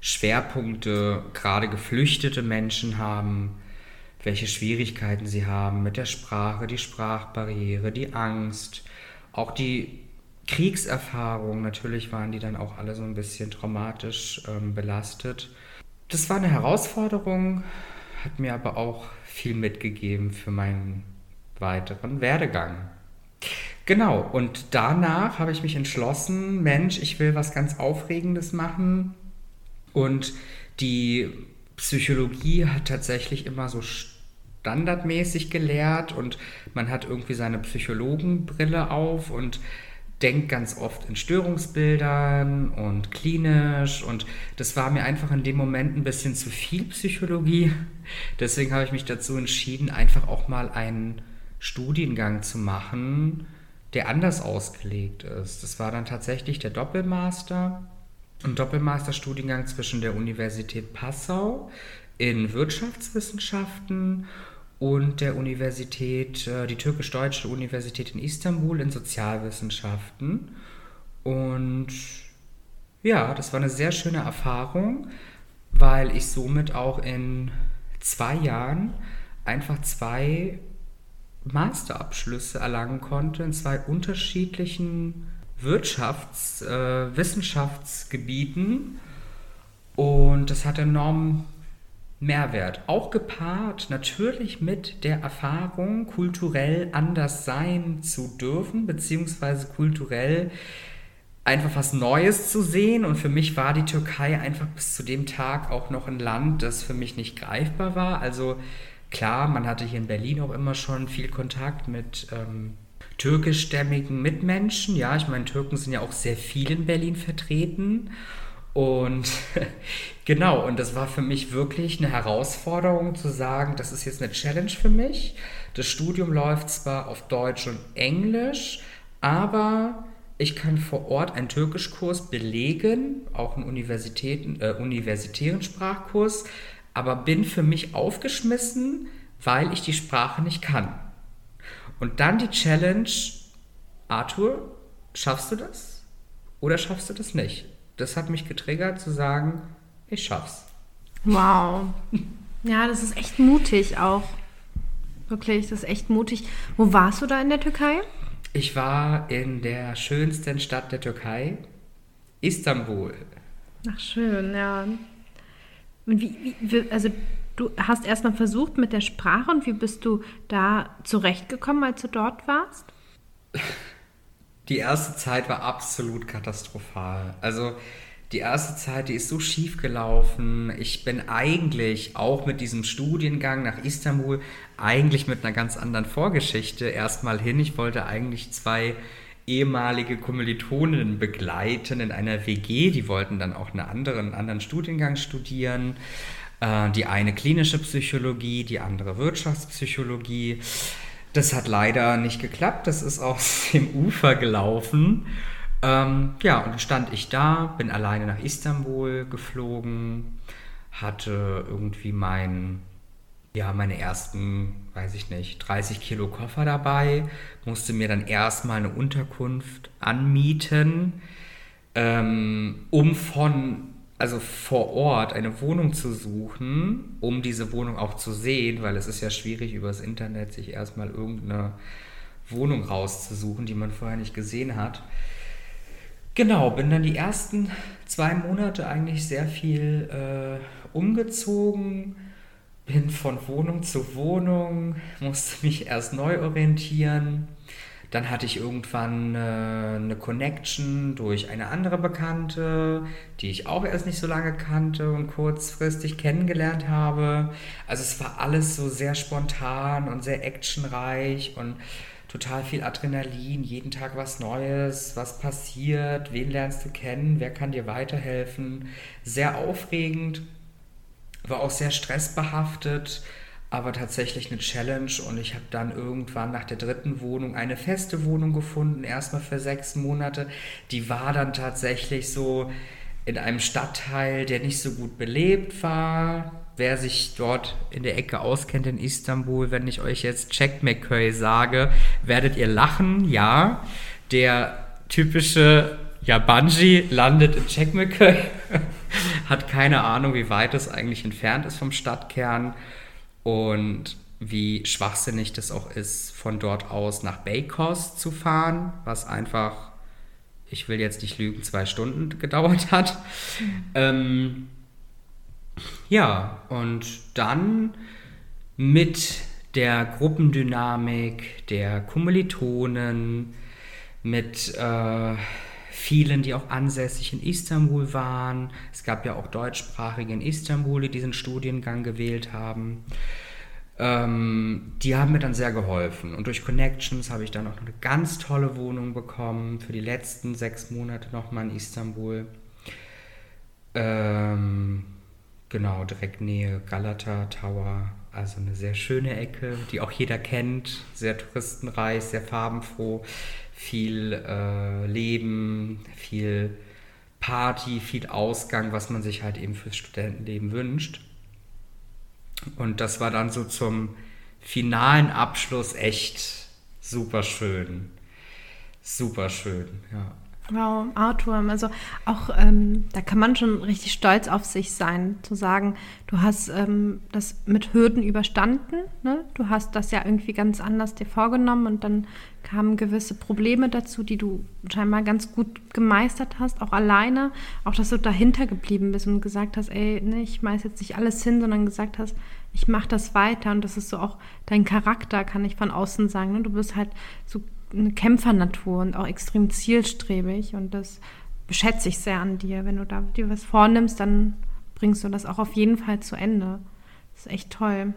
Schwerpunkte gerade geflüchtete Menschen haben, welche Schwierigkeiten sie haben mit der Sprache, die Sprachbarriere, die Angst, auch die Kriegserfahrung. Natürlich waren die dann auch alle so ein bisschen traumatisch ähm, belastet. Das war eine Herausforderung, hat mir aber auch viel mitgegeben für meinen weiteren Werdegang. Genau, und danach habe ich mich entschlossen, Mensch, ich will was ganz Aufregendes machen. Und die Psychologie hat tatsächlich immer so standardmäßig gelehrt und man hat irgendwie seine Psychologenbrille auf und denkt ganz oft in Störungsbildern und klinisch und das war mir einfach in dem Moment ein bisschen zu viel Psychologie. Deswegen habe ich mich dazu entschieden, einfach auch mal einen Studiengang zu machen, der anders ausgelegt ist. Das war dann tatsächlich der Doppelmaster, ein Doppelmasterstudiengang zwischen der Universität Passau in Wirtschaftswissenschaften der Universität, äh, die türkisch-deutsche Universität in Istanbul in Sozialwissenschaften. Und ja, das war eine sehr schöne Erfahrung, weil ich somit auch in zwei Jahren einfach zwei Masterabschlüsse erlangen konnte in zwei unterschiedlichen Wirtschafts-, äh, Wissenschaftsgebieten. Und das hat enorm Mehrwert. Auch gepaart natürlich mit der Erfahrung, kulturell anders sein zu dürfen, beziehungsweise kulturell einfach was Neues zu sehen. Und für mich war die Türkei einfach bis zu dem Tag auch noch ein Land, das für mich nicht greifbar war. Also klar, man hatte hier in Berlin auch immer schon viel Kontakt mit ähm, türkischstämmigen Mitmenschen. Ja, ich meine, Türken sind ja auch sehr viel in Berlin vertreten. Und genau, und das war für mich wirklich eine Herausforderung zu sagen, das ist jetzt eine Challenge für mich. Das Studium läuft zwar auf Deutsch und Englisch, aber ich kann vor Ort einen Türkischkurs belegen, auch einen Universitäten, äh, universitären Sprachkurs, aber bin für mich aufgeschmissen, weil ich die Sprache nicht kann. Und dann die Challenge, Arthur, schaffst du das oder schaffst du das nicht? Das hat mich getriggert zu sagen, ich schaff's. Wow. Ja, das ist echt mutig auch. Wirklich, das ist echt mutig. Wo warst du da in der Türkei? Ich war in der schönsten Stadt der Türkei, Istanbul. Ach, schön, ja. Und wie, wie also du hast erstmal versucht mit der Sprache und wie bist du da zurechtgekommen, als du dort warst? die erste Zeit war absolut katastrophal. Also die erste Zeit, die ist so schief gelaufen. Ich bin eigentlich auch mit diesem Studiengang nach Istanbul eigentlich mit einer ganz anderen Vorgeschichte erstmal hin. Ich wollte eigentlich zwei ehemalige Kommilitoninnen begleiten in einer WG. Die wollten dann auch einen anderen, einen anderen Studiengang studieren. Äh, die eine klinische Psychologie, die andere Wirtschaftspsychologie. Das hat leider nicht geklappt. Das ist aus dem Ufer gelaufen. Ähm, ja, und dann stand ich da, bin alleine nach Istanbul geflogen, hatte irgendwie mein ja, meine ersten, weiß ich nicht, 30 Kilo Koffer dabei, musste mir dann erstmal eine Unterkunft anmieten, ähm, um von, also vor Ort eine Wohnung zu suchen, um diese Wohnung auch zu sehen, weil es ist ja schwierig übers Internet sich erstmal irgendeine Wohnung rauszusuchen, die man vorher nicht gesehen hat. Genau, bin dann die ersten zwei Monate eigentlich sehr viel äh, umgezogen, bin von Wohnung zu Wohnung, musste mich erst neu orientieren. Dann hatte ich irgendwann äh, eine Connection durch eine andere Bekannte, die ich auch erst nicht so lange kannte und kurzfristig kennengelernt habe. Also es war alles so sehr spontan und sehr actionreich und total viel Adrenalin, jeden Tag was Neues, was passiert, wen lernst du kennen, wer kann dir weiterhelfen. Sehr aufregend, war auch sehr stressbehaftet, aber tatsächlich eine Challenge und ich habe dann irgendwann nach der dritten Wohnung eine feste Wohnung gefunden, erstmal für sechs Monate. Die war dann tatsächlich so in einem Stadtteil, der nicht so gut belebt war, wer sich dort in der Ecke auskennt in Istanbul, wenn ich euch jetzt Çekmeköy sage, werdet ihr lachen, ja. Der typische ja, Bungee landet in Çekmeköy, hat keine Ahnung, wie weit es eigentlich entfernt ist vom Stadtkern und wie schwachsinnig das auch ist, von dort aus nach Beykoz zu fahren, was einfach, ich will jetzt nicht lügen, zwei Stunden gedauert hat. Ähm, ja, und dann mit der Gruppendynamik der Kommilitonen, mit äh, vielen, die auch ansässig in Istanbul waren. Es gab ja auch Deutschsprachige in Istanbul, die diesen Studiengang gewählt haben. Ähm, die haben mir dann sehr geholfen. Und durch Connections habe ich dann auch eine ganz tolle Wohnung bekommen für die letzten sechs Monate nochmal in Istanbul. Ähm, Genau, direkt Nähe Galata Tower. Also eine sehr schöne Ecke, die auch jeder kennt. Sehr touristenreich, sehr farbenfroh. Viel äh, Leben, viel Party, viel Ausgang, was man sich halt eben fürs Studentenleben wünscht. Und das war dann so zum finalen Abschluss echt super schön. Super schön, ja. Wow, Artworm. Also auch, ähm, da kann man schon richtig stolz auf sich sein, zu sagen, du hast ähm, das mit Hürden überstanden. Ne? Du hast das ja irgendwie ganz anders dir vorgenommen und dann kamen gewisse Probleme dazu, die du scheinbar ganz gut gemeistert hast, auch alleine. Auch, dass du dahinter geblieben bist und gesagt hast, ey, ne, ich schmeiß jetzt nicht alles hin, sondern gesagt hast, ich mache das weiter. Und das ist so auch dein Charakter, kann ich von außen sagen. Ne? Du bist halt so eine Kämpfernatur und auch extrem zielstrebig und das schätze ich sehr an dir. Wenn du da dir was vornimmst, dann bringst du das auch auf jeden Fall zu Ende. Das ist echt toll.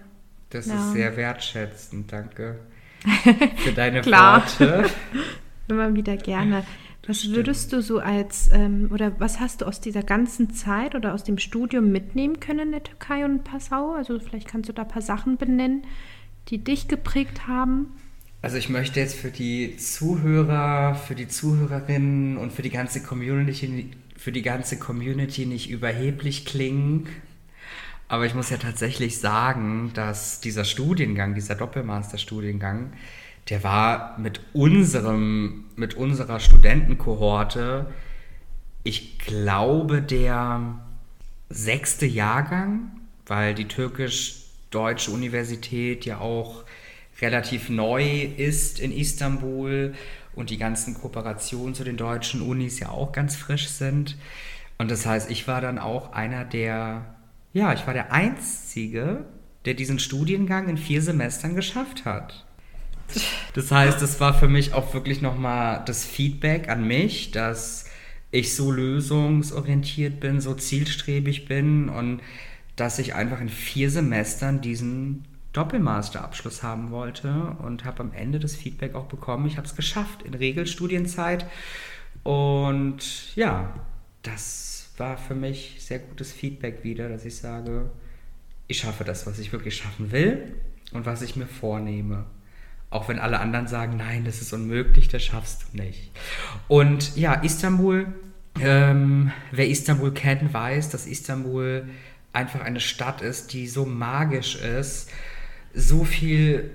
Das ja. ist sehr wertschätzend, danke für deine Worte. Immer wieder gerne. Was würdest du so als, ähm, oder was hast du aus dieser ganzen Zeit oder aus dem Studium mitnehmen können in der Türkei und Passau? Also vielleicht kannst du da ein paar Sachen benennen, die dich geprägt haben. Also ich möchte jetzt für die Zuhörer, für die Zuhörerinnen und für die ganze Community, für die ganze Community nicht überheblich klingen. Aber ich muss ja tatsächlich sagen, dass dieser Studiengang, dieser Doppelmaster-Studiengang, der war mit unserem, mit unserer Studentenkohorte, ich glaube, der sechste Jahrgang, weil die türkisch-deutsche Universität ja auch relativ neu ist in Istanbul und die ganzen Kooperationen zu den deutschen Unis ja auch ganz frisch sind. Und das heißt, ich war dann auch einer der, ja, ich war der Einzige, der diesen Studiengang in vier Semestern geschafft hat. Das heißt, es war für mich auch wirklich nochmal das Feedback an mich, dass ich so lösungsorientiert bin, so zielstrebig bin und dass ich einfach in vier Semestern diesen Doppelmasterabschluss haben wollte und habe am Ende das Feedback auch bekommen, ich habe es geschafft in Regelstudienzeit. Und ja, das war für mich sehr gutes Feedback wieder, dass ich sage, ich schaffe das, was ich wirklich schaffen will und was ich mir vornehme. Auch wenn alle anderen sagen, nein, das ist unmöglich, das schaffst du nicht. Und ja, Istanbul, ähm, wer Istanbul kennt, weiß, dass Istanbul einfach eine Stadt ist, die so magisch ist, so viel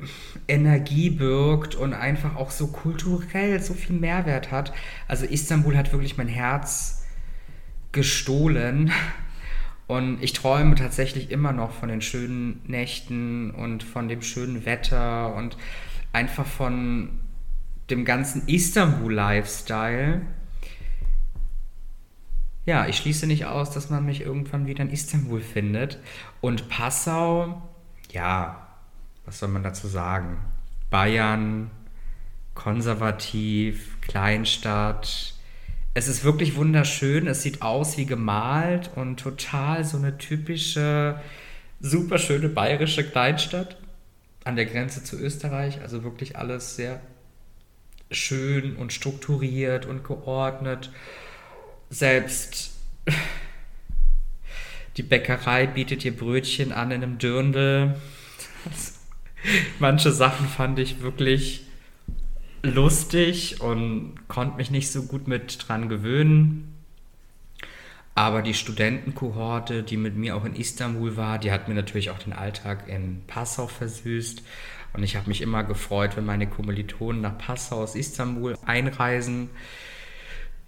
Energie birgt und einfach auch so kulturell so viel Mehrwert hat. Also Istanbul hat wirklich mein Herz gestohlen. Und ich träume tatsächlich immer noch von den schönen Nächten und von dem schönen Wetter und einfach von dem ganzen Istanbul-Lifestyle. Ja, ich schließe nicht aus, dass man mich irgendwann wieder in Istanbul findet. Und Passau, ja, was soll man dazu sagen? Bayern, konservativ, Kleinstadt. Es ist wirklich wunderschön. Es sieht aus wie gemalt und total so eine typische, super schöne bayerische Kleinstadt an der Grenze zu Österreich. Also wirklich alles sehr schön und strukturiert und geordnet. Selbst die Bäckerei bietet ihr Brötchen an in einem Dirndl. Manche Sachen fand ich wirklich lustig und konnte mich nicht so gut mit dran gewöhnen. Aber die Studentenkohorte, die mit mir auch in Istanbul war, die hat mir natürlich auch den Alltag in Passau versüßt. Und ich habe mich immer gefreut, wenn meine Kommilitonen nach Passau aus Istanbul einreisen.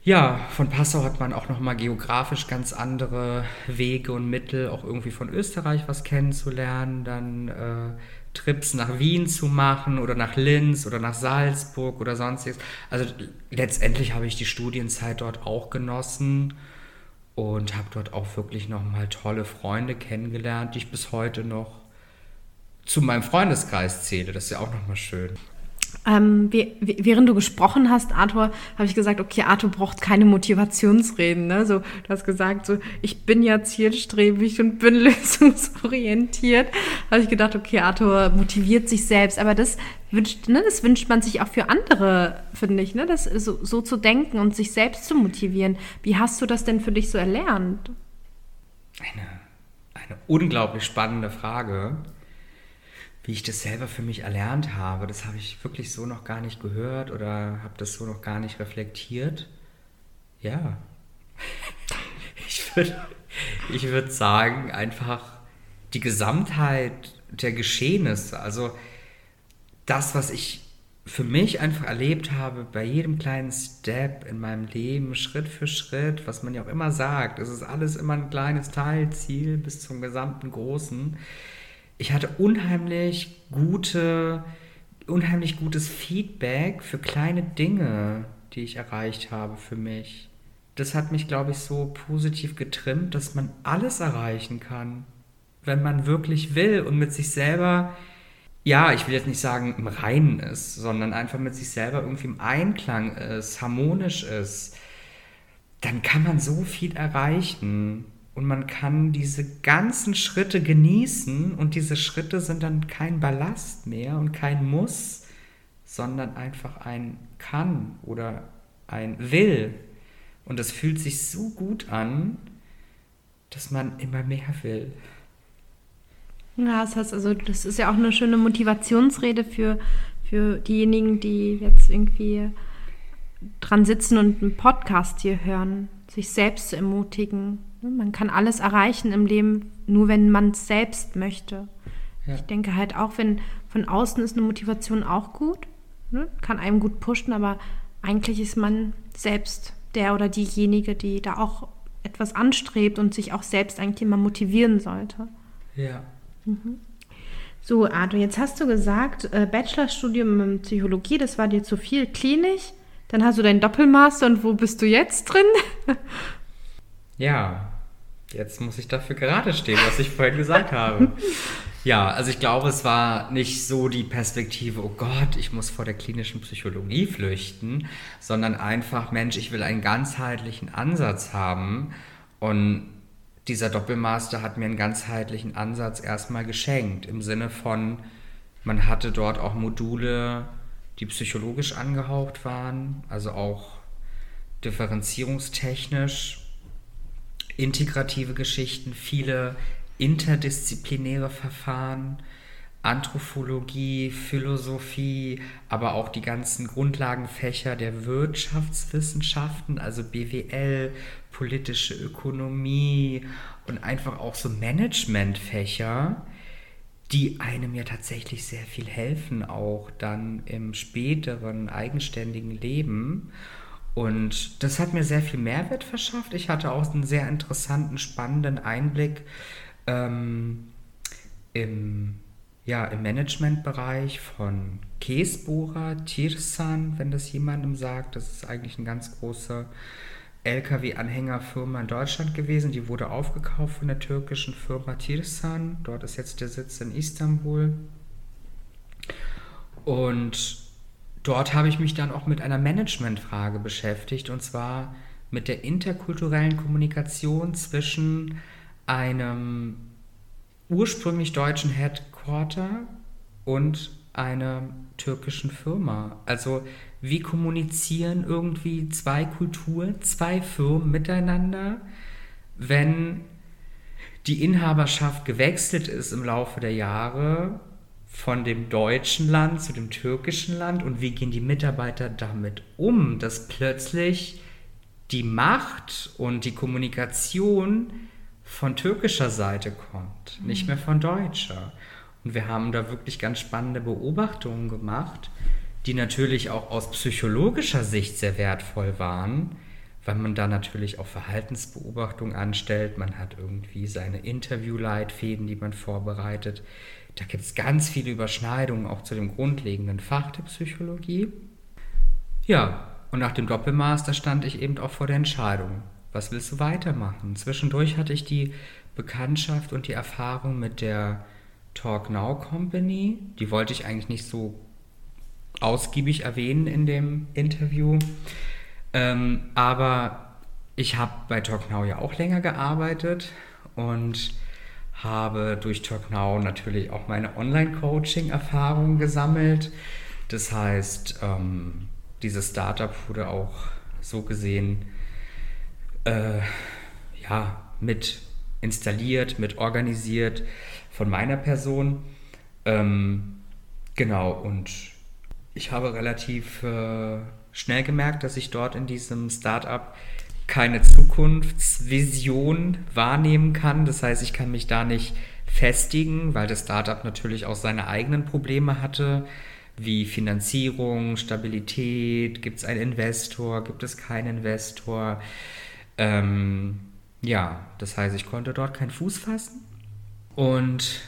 Ja, von Passau hat man auch nochmal geografisch ganz andere Wege und Mittel, auch irgendwie von Österreich was kennenzulernen. Dann äh, Trips nach Wien zu machen oder nach Linz oder nach Salzburg oder sonstiges. Also letztendlich habe ich die Studienzeit dort auch genossen und habe dort auch wirklich nochmal tolle Freunde kennengelernt, die ich bis heute noch zu meinem Freundeskreis zähle. Das ist ja auch nochmal schön. Ähm, während du gesprochen hast, Arthur, habe ich gesagt, okay, Arthur braucht keine Motivationsreden. Ne? So, du hast gesagt, so, ich bin ja zielstrebig und bin lösungsorientiert. Habe ich gedacht, okay, Arthur motiviert sich selbst. Aber das wünscht, ne, das wünscht man sich auch für andere, finde ich, ne? Das so, so zu denken und sich selbst zu motivieren. Wie hast du das denn für dich so erlernt? Eine, eine unglaublich spannende Frage wie ich das selber für mich erlernt habe, das habe ich wirklich so noch gar nicht gehört oder habe das so noch gar nicht reflektiert. Ja. Ich würde ich würd sagen, einfach die Gesamtheit der Geschehnisse, also das, was ich für mich einfach erlebt habe, bei jedem kleinen Step in meinem Leben, Schritt für Schritt, was man ja auch immer sagt, es ist alles immer ein kleines Teilziel bis zum gesamten Großen ich hatte unheimlich gute, unheimlich gutes Feedback für kleine Dinge, die ich erreicht habe für mich. Das hat mich, glaube ich, so positiv getrimmt, dass man alles erreichen kann, wenn man wirklich will und mit sich selber, ja, ich will jetzt nicht sagen im Reinen ist, sondern einfach mit sich selber irgendwie im Einklang ist, harmonisch ist, dann kann man so viel erreichen und man kann diese ganzen Schritte genießen und diese Schritte sind dann kein Ballast mehr und kein Muss, sondern einfach ein Kann oder ein Will. Und es fühlt sich so gut an, dass man immer mehr will. Ja, das heißt also, das ist ja auch eine schöne Motivationsrede für, für diejenigen, die jetzt irgendwie dran sitzen und einen Podcast hier hören, sich selbst zu ermutigen, man kann alles erreichen im Leben, nur wenn man es selbst möchte. Ja. Ich denke halt auch, wenn von außen ist eine Motivation auch gut, ne? kann einem gut pushen, aber eigentlich ist man selbst der oder diejenige, die da auch etwas anstrebt und sich auch selbst eigentlich immer motivieren sollte. Ja. Mhm. So, Arthur, jetzt hast du gesagt, äh, Bachelorstudium in Psychologie, das war dir zu viel klinisch. Dann hast du deinen Doppelmaster und wo bist du jetzt drin? ja, Jetzt muss ich dafür gerade stehen, was ich vorhin gesagt habe. Ja, also ich glaube, es war nicht so die Perspektive, oh Gott, ich muss vor der klinischen Psychologie flüchten, sondern einfach, Mensch, ich will einen ganzheitlichen Ansatz haben. Und dieser Doppelmaster hat mir einen ganzheitlichen Ansatz erstmal geschenkt, im Sinne von, man hatte dort auch Module, die psychologisch angehaucht waren, also auch differenzierungstechnisch integrative Geschichten, viele interdisziplinäre Verfahren, Anthropologie, Philosophie, aber auch die ganzen Grundlagenfächer der Wirtschaftswissenschaften, also BWL, politische Ökonomie und einfach auch so Managementfächer, die einem ja tatsächlich sehr viel helfen, auch dann im späteren eigenständigen Leben. Und das hat mir sehr viel Mehrwert verschafft. Ich hatte auch einen sehr interessanten, spannenden Einblick ähm, im, ja, im Managementbereich von Käsbohrer, Tirsan, wenn das jemandem sagt. Das ist eigentlich eine ganz große LKW-Anhängerfirma in Deutschland gewesen. Die wurde aufgekauft von der türkischen Firma Tirsan. Dort ist jetzt der Sitz in Istanbul. Und dort habe ich mich dann auch mit einer Managementfrage beschäftigt, und zwar mit der interkulturellen Kommunikation zwischen einem ursprünglich deutschen Headquarter und einer türkischen Firma. Also wie kommunizieren irgendwie zwei Kulturen, zwei Firmen miteinander, wenn die Inhaberschaft gewechselt ist im Laufe der Jahre von dem deutschen Land zu dem türkischen Land und wie gehen die Mitarbeiter damit um, dass plötzlich die Macht und die Kommunikation von türkischer Seite kommt, nicht mehr von deutscher. Und wir haben da wirklich ganz spannende Beobachtungen gemacht, die natürlich auch aus psychologischer Sicht sehr wertvoll waren, weil man da natürlich auch Verhaltensbeobachtungen anstellt. Man hat irgendwie seine Interviewleitfäden, die man vorbereitet. Da gibt es ganz viele Überschneidungen auch zu dem grundlegenden Fach der Psychologie. Ja, und nach dem Doppelmaster stand ich eben auch vor der Entscheidung, was willst du weitermachen? Zwischendurch hatte ich die Bekanntschaft und die Erfahrung mit der Talk Now Company. Die wollte ich eigentlich nicht so ausgiebig erwähnen in dem Interview. Ähm, aber ich habe bei Talk Now ja auch länger gearbeitet und habe durch Talk Now natürlich auch meine Online-Coaching-Erfahrungen gesammelt. Das heißt, ähm, dieses Startup wurde auch so gesehen äh, ja, mit installiert, mit organisiert von meiner Person. Ähm, genau, und ich habe relativ äh, schnell gemerkt, dass ich dort in diesem Startup keine Zukunftsvision wahrnehmen kann. Das heißt, ich kann mich da nicht festigen, weil das Startup natürlich auch seine eigenen Probleme hatte, wie Finanzierung, Stabilität, gibt es einen Investor, gibt es keinen Investor. Ähm, ja, das heißt, ich konnte dort keinen Fuß fassen und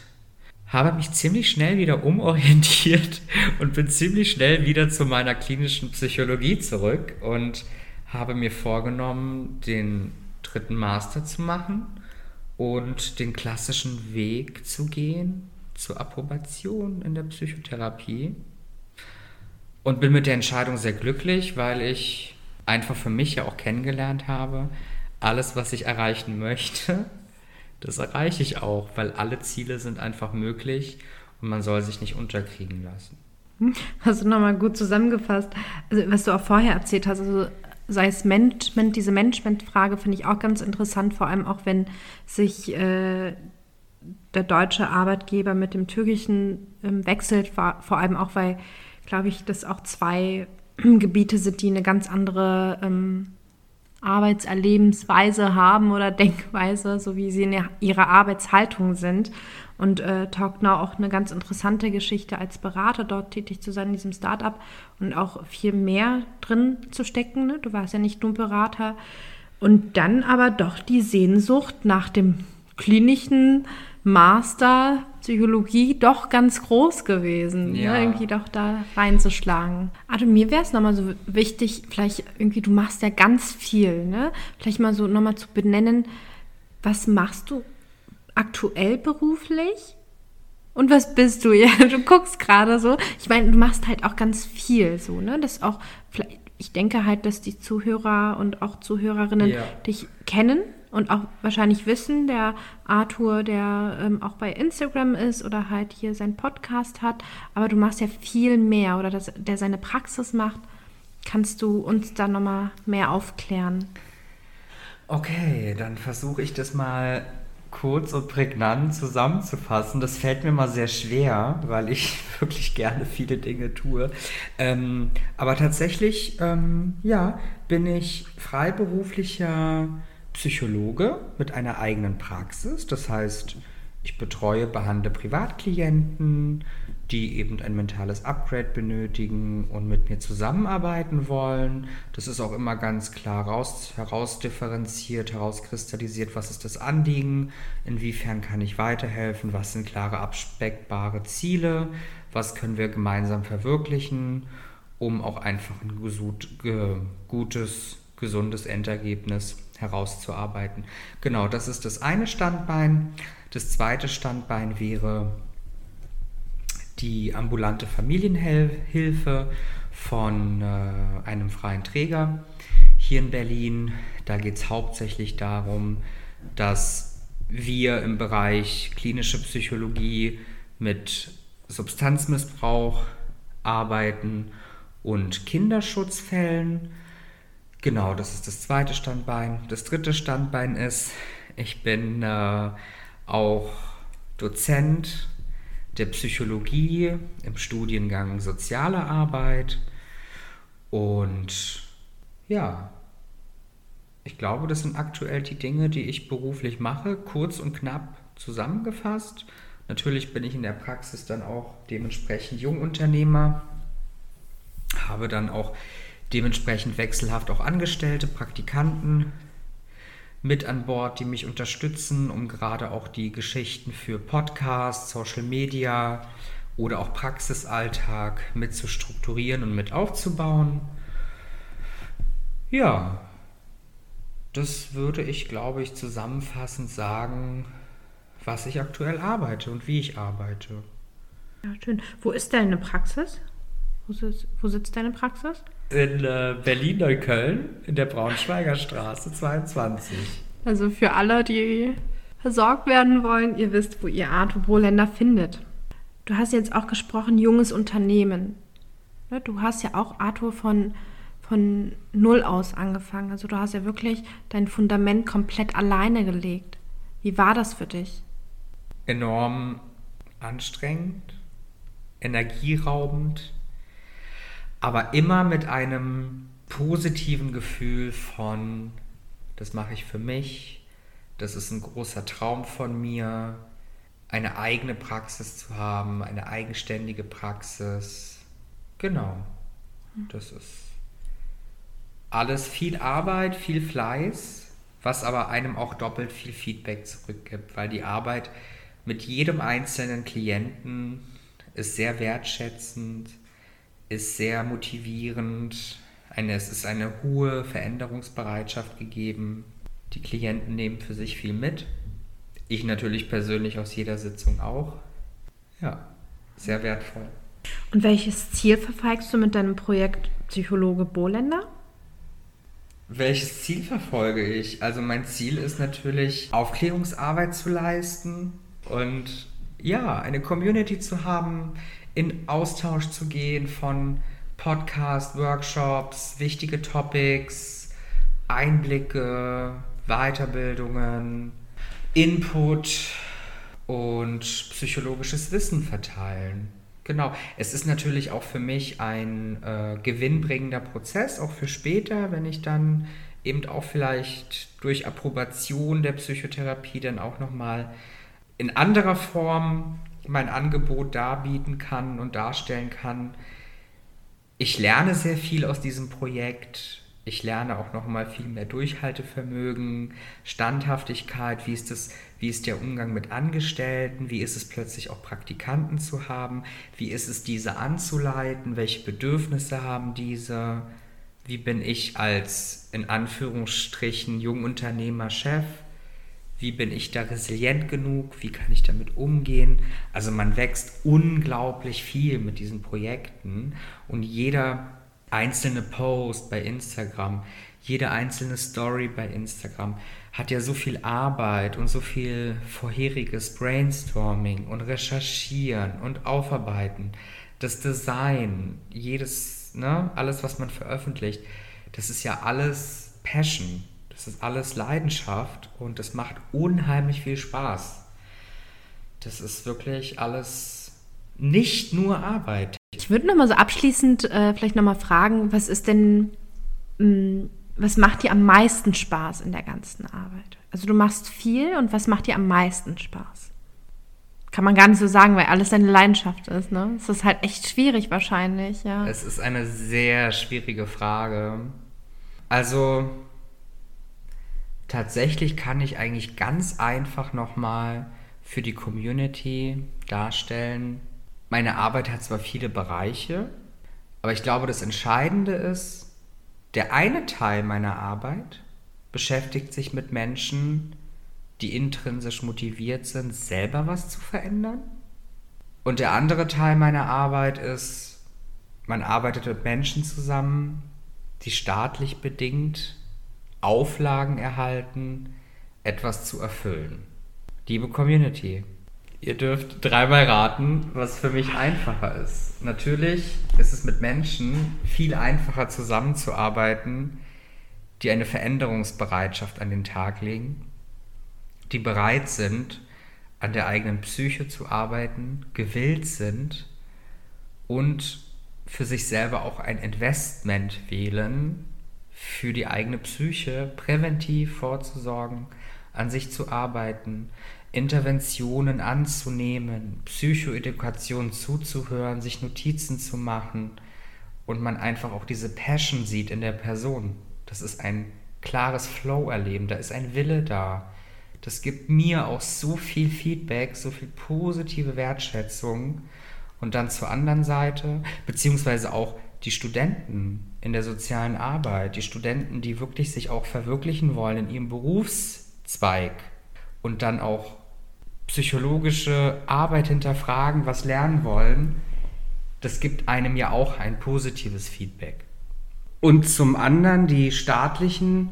habe mich ziemlich schnell wieder umorientiert und bin ziemlich schnell wieder zu meiner klinischen Psychologie zurück und habe mir vorgenommen, den dritten Master zu machen und den klassischen Weg zu gehen zur Approbation in der Psychotherapie. Und bin mit der Entscheidung sehr glücklich, weil ich einfach für mich ja auch kennengelernt habe, alles, was ich erreichen möchte, das erreiche ich auch, weil alle Ziele sind einfach möglich und man soll sich nicht unterkriegen lassen. Hast du nochmal gut zusammengefasst. Also, was du auch vorher erzählt hast, also sei es Management, diese Managementfrage finde ich auch ganz interessant, vor allem auch wenn sich äh, der deutsche Arbeitgeber mit dem türkischen ähm, wechselt, vor, vor allem auch, weil, glaube ich, das auch zwei Gebiete sind, die eine ganz andere ähm, Arbeitserlebensweise haben oder Denkweise, so wie sie in ihrer Arbeitshaltung sind. Und äh, Talk Now auch eine ganz interessante Geschichte als Berater dort tätig zu sein in diesem Startup und auch viel mehr drin zu stecken. Ne? Du warst ja nicht nur Berater. Und dann aber doch die Sehnsucht nach dem klinischen Master Psychologie doch ganz groß gewesen, ne? ja. ne? irgendwie doch da reinzuschlagen. Also mir wäre es nochmal so wichtig, vielleicht irgendwie, du machst ja ganz viel, ne? Vielleicht mal so nochmal zu benennen, was machst du aktuell beruflich? Und was bist du? Ja, du guckst gerade so. Ich meine, du machst halt auch ganz viel so, ne? Das auch, vielleicht, ich denke halt, dass die Zuhörer und auch Zuhörerinnen ja. dich kennen und auch wahrscheinlich wissen, der Arthur, der ähm, auch bei Instagram ist oder halt hier seinen Podcast hat, aber du machst ja viel mehr oder das, der seine Praxis macht. Kannst du uns da nochmal mehr aufklären? Okay, dann versuche ich das mal kurz und prägnant zusammenzufassen. Das fällt mir mal sehr schwer, weil ich wirklich gerne viele Dinge tue. Ähm, aber tatsächlich, ähm, ja, bin ich freiberuflicher Psychologe mit einer eigenen Praxis. Das heißt, ich betreue, behandle Privatklienten, die eben ein mentales Upgrade benötigen und mit mir zusammenarbeiten wollen. Das ist auch immer ganz klar raus, herausdifferenziert, herauskristallisiert, was ist das Anliegen, inwiefern kann ich weiterhelfen, was sind klare abspeckbare Ziele, was können wir gemeinsam verwirklichen, um auch einfach ein gutes, gesundes Endergebnis herauszuarbeiten. Genau, das ist das eine Standbein. Das zweite Standbein wäre die ambulante Familienhilfe von äh, einem freien Träger hier in Berlin. Da geht es hauptsächlich darum, dass wir im Bereich klinische Psychologie mit Substanzmissbrauch arbeiten und Kinderschutzfällen. Genau, das ist das zweite Standbein. Das dritte Standbein ist, ich bin äh, auch Dozent der Psychologie im Studiengang Soziale Arbeit. Und ja, ich glaube, das sind aktuell die Dinge, die ich beruflich mache, kurz und knapp zusammengefasst. Natürlich bin ich in der Praxis dann auch dementsprechend Jungunternehmer, habe dann auch dementsprechend wechselhaft auch Angestellte, Praktikanten, mit an Bord, die mich unterstützen, um gerade auch die Geschichten für Podcasts, Social Media oder auch Praxisalltag mit zu strukturieren und mit aufzubauen. Ja, das würde ich, glaube ich, zusammenfassend sagen, was ich aktuell arbeite und wie ich arbeite. Ja, schön. Wo ist deine Praxis? Wo sitzt, wo sitzt deine Praxis? In äh, Berlin-Neukölln, in der Braunschweiger Straße 22. Also für alle, die versorgt werden wollen, ihr wisst, wo ihr Arthur Broländer findet. Du hast jetzt auch gesprochen, junges Unternehmen. Ne, du hast ja auch Arthur von, von Null aus angefangen. Also du hast ja wirklich dein Fundament komplett alleine gelegt. Wie war das für dich? Enorm anstrengend, energieraubend, aber immer mit einem positiven Gefühl von, das mache ich für mich, das ist ein großer Traum von mir, eine eigene Praxis zu haben, eine eigenständige Praxis. Genau, das ist alles viel Arbeit, viel Fleiß, was aber einem auch doppelt viel Feedback zurückgibt, weil die Arbeit mit jedem einzelnen Klienten ist sehr wertschätzend ist sehr motivierend. Eine, es ist eine hohe Veränderungsbereitschaft gegeben. Die Klienten nehmen für sich viel mit. Ich natürlich persönlich aus jeder Sitzung auch. Ja, sehr wertvoll. Und welches Ziel verfolgst du mit deinem Projekt Psychologe Bohländer? Welches Ziel verfolge ich? Also mein Ziel ist natürlich, Aufklärungsarbeit zu leisten und ja, eine Community zu haben, in Austausch zu gehen von Podcasts, Workshops, wichtige Topics, Einblicke, Weiterbildungen, Input und psychologisches Wissen verteilen. Genau, es ist natürlich auch für mich ein äh, gewinnbringender Prozess, auch für später, wenn ich dann eben auch vielleicht durch Approbation der Psychotherapie dann auch nochmal in anderer Form mein Angebot darbieten kann und darstellen kann. Ich lerne sehr viel aus diesem Projekt. Ich lerne auch noch mal viel mehr Durchhaltevermögen, Standhaftigkeit, wie ist, das, wie ist der Umgang mit Angestellten, wie ist es plötzlich auch Praktikanten zu haben, wie ist es diese anzuleiten, welche Bedürfnisse haben diese, wie bin ich als in Anführungsstrichen Jungunternehmer Chef, wie bin ich da resilient genug, wie kann ich damit umgehen. Also man wächst unglaublich viel mit diesen Projekten und jeder einzelne Post bei Instagram, jede einzelne Story bei Instagram hat ja so viel Arbeit und so viel vorheriges Brainstorming und Recherchieren und Aufarbeiten. Das Design, jedes, ne, alles, was man veröffentlicht, das ist ja alles Passion Das ist alles Leidenschaft und es macht unheimlich viel Spaß. Das ist wirklich alles nicht nur Arbeit. Ich würde noch mal so abschließend äh, vielleicht noch mal fragen, was ist denn, mh, mm, was macht dir am meisten Spaß in der ganzen Arbeit? Also du machst viel und was macht dir am meisten Spaß? Kann man gar nicht so sagen, weil alles deine Leidenschaft ist, ne? Es ist halt echt schwierig wahrscheinlich, ja. Es ist eine sehr schwierige Frage. Also tatsächlich kann ich eigentlich ganz einfach nochmal für die Community darstellen. Meine Arbeit hat zwar viele Bereiche, aber ich glaube, das Entscheidende ist, der eine Teil meiner Arbeit beschäftigt sich mit Menschen, die intrinsisch motiviert sind, selber was zu verändern. Und der andere Teil meiner Arbeit ist, man arbeitet mit Menschen zusammen, die staatlich bedingt Auflagen erhalten, etwas zu erfüllen. Liebe Community, ihr dürft dreimal raten, was für mich einfacher ist. Natürlich ist es mit Menschen viel einfacher zusammenzuarbeiten, die eine Veränderungsbereitschaft an den Tag legen die bereit sind, an der eigenen Psyche zu arbeiten, gewillt sind und für sich selber auch ein Investment wählen, für die eigene Psyche präventiv vorzusorgen, an sich zu arbeiten, Interventionen anzunehmen, Psychoedukation zuzuhören, sich Notizen zu machen und man einfach auch diese Passion sieht in der Person. Das ist ein klares Flow-Erleben, da ist ein Wille da das gibt mir auch so viel Feedback, so viel positive Wertschätzung. Und dann zur anderen Seite, beziehungsweise auch die Studenten in der sozialen Arbeit, die Studenten, die wirklich sich auch verwirklichen wollen in ihrem Berufszweig und dann auch psychologische Arbeit hinterfragen, was lernen wollen, das gibt einem ja auch ein positives Feedback. Und zum anderen die staatlichen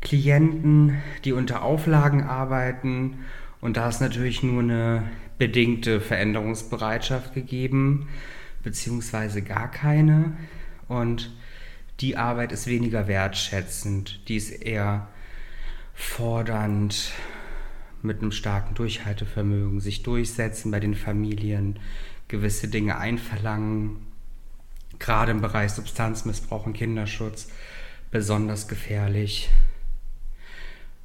Klienten, die unter Auflagen arbeiten. Und da ist natürlich nur eine bedingte Veränderungsbereitschaft gegeben, beziehungsweise gar keine. Und die Arbeit ist weniger wertschätzend, die ist eher fordernd, mit einem starken Durchhaltevermögen, sich durchsetzen bei den Familien, gewisse Dinge einverlangen, gerade im Bereich Substanzmissbrauch und Kinderschutz besonders gefährlich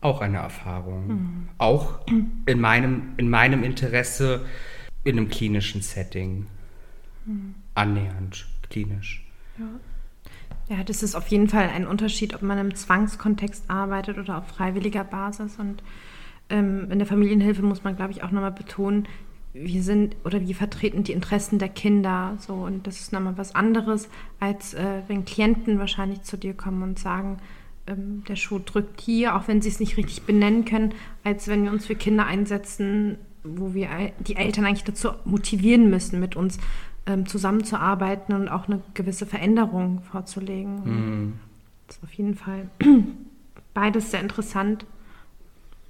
auch eine Erfahrung. Mhm. Auch in meinem, in meinem Interesse in einem klinischen Setting. Mhm. Annähernd klinisch. Ja. ja, das ist auf jeden Fall ein Unterschied, ob man im Zwangskontext arbeitet oder auf freiwilliger Basis. Und ähm, in der Familienhilfe muss man, glaube ich, auch nochmal betonen, wir sind oder wir vertreten die Interessen der Kinder so und das ist nochmal was anderes, als äh, wenn Klienten wahrscheinlich zu dir kommen und sagen, ähm, der Schuh drückt hier, auch wenn sie es nicht richtig benennen können, als wenn wir uns für Kinder einsetzen, wo wir die Eltern eigentlich dazu motivieren müssen, mit uns ähm, zusammenzuarbeiten und auch eine gewisse Veränderung vorzulegen. Mhm. Das ist auf jeden Fall beides sehr interessant.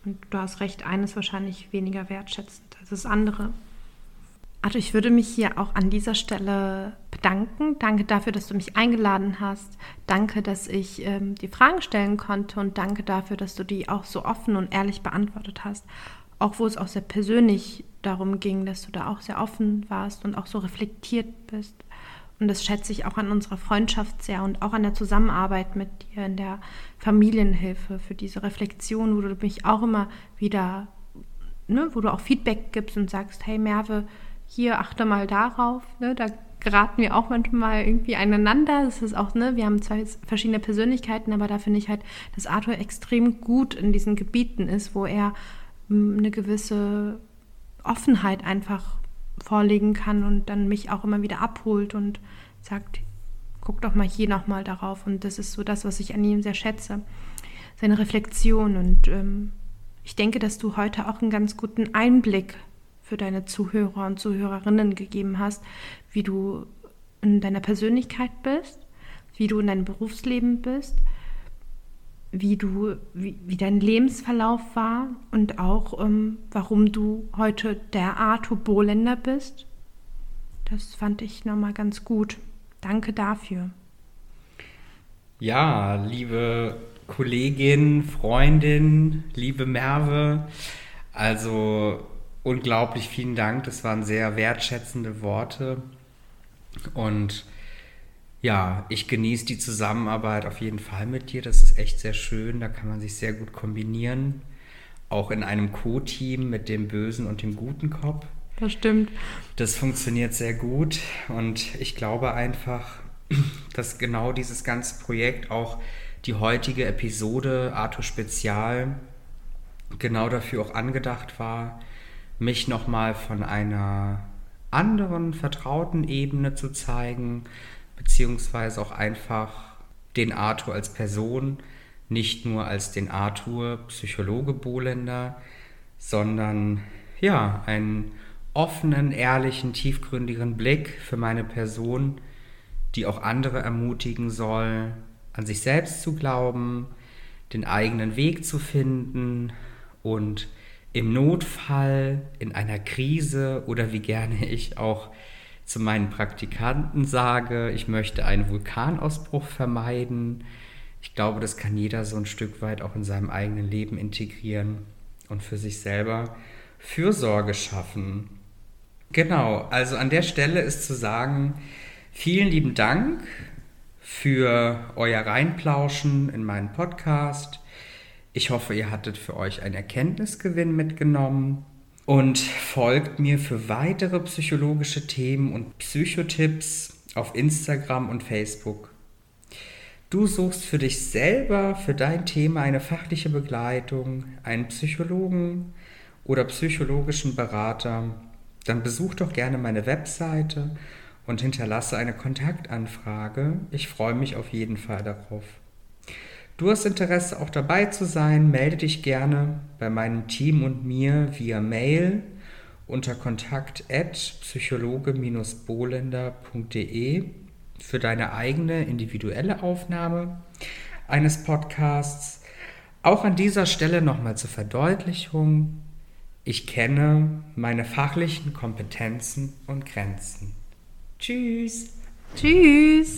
Und du hast recht, eines wahrscheinlich weniger wertschätzend als das andere. Also ich würde mich hier auch an dieser Stelle bedanken. Danke dafür, dass du mich eingeladen hast. Danke, dass ich ähm, die Fragen stellen konnte und danke dafür, dass du die auch so offen und ehrlich beantwortet hast. Auch wo es auch sehr persönlich darum ging, dass du da auch sehr offen warst und auch so reflektiert bist. Und das schätze ich auch an unserer Freundschaft sehr und auch an der Zusammenarbeit mit dir in der Familienhilfe für diese Reflexion, wo du mich auch immer wieder, ne, wo du auch Feedback gibst und sagst, hey Merve, hier achte mal darauf, ne, da geraten wir auch manchmal irgendwie aneinander. Das ist auch, ne, wir haben zwei verschiedene Persönlichkeiten, aber da finde ich halt, dass Arthur extrem gut in diesen Gebieten ist, wo er eine gewisse Offenheit einfach vorlegen kann und dann mich auch immer wieder abholt und sagt, guck doch mal hier nochmal darauf. Und das ist so das, was ich an ihm sehr schätze. Seine Reflexion. Und ähm, ich denke, dass du heute auch einen ganz guten Einblick für deine Zuhörer und Zuhörerinnen gegeben hast, wie du in deiner Persönlichkeit bist, wie du in deinem Berufsleben bist, wie du, wie, wie dein Lebensverlauf war und auch ähm, warum du heute der Arthur Bohländer bist. Das fand ich nochmal ganz gut. Danke dafür. Ja, liebe Kollegin, Freundin, liebe Merve. Also unglaublich vielen Dank. Das waren sehr wertschätzende Worte. Und ja, ich genieße die Zusammenarbeit auf jeden Fall mit dir. Das ist echt sehr schön. Da kann man sich sehr gut kombinieren. Auch in einem Co-Team mit dem bösen und dem guten Kopf. Das stimmt. Das funktioniert sehr gut. Und ich glaube einfach, dass genau dieses ganze Projekt, auch die heutige Episode Arthur Spezial, genau dafür auch angedacht war, mich nochmal von einer anderen vertrauten Ebene zu zeigen, beziehungsweise auch einfach den Arthur als Person, nicht nur als den Arthur Psychologe Bohlender, sondern ja, einen offenen, ehrlichen, tiefgründigen Blick für meine Person, die auch andere ermutigen soll, an sich selbst zu glauben, den eigenen Weg zu finden und im Notfall, in einer Krise oder wie gerne ich auch zu meinen Praktikanten sage, ich möchte einen Vulkanausbruch vermeiden. Ich glaube, das kann jeder so ein Stück weit auch in seinem eigenen Leben integrieren und für sich selber Fürsorge schaffen. Genau, also an der Stelle ist zu sagen, vielen lieben Dank für euer Reinplauschen in meinen Podcast. Ich hoffe, ihr hattet für euch einen Erkenntnisgewinn mitgenommen und folgt mir für weitere psychologische Themen und Psychotipps auf Instagram und Facebook. Du suchst für dich selber, für dein Thema eine fachliche Begleitung, einen Psychologen oder psychologischen Berater, dann besuch doch gerne meine Webseite und hinterlasse eine Kontaktanfrage. Ich freue mich auf jeden Fall darauf. Du hast Interesse auch dabei zu sein, melde dich gerne bei meinem Team und mir via Mail unter kontakt psychologe-bolender.de für deine eigene individuelle Aufnahme eines Podcasts. Auch an dieser Stelle nochmal zur Verdeutlichung. Ich kenne meine fachlichen Kompetenzen und Grenzen. Tschüss. Tschüss.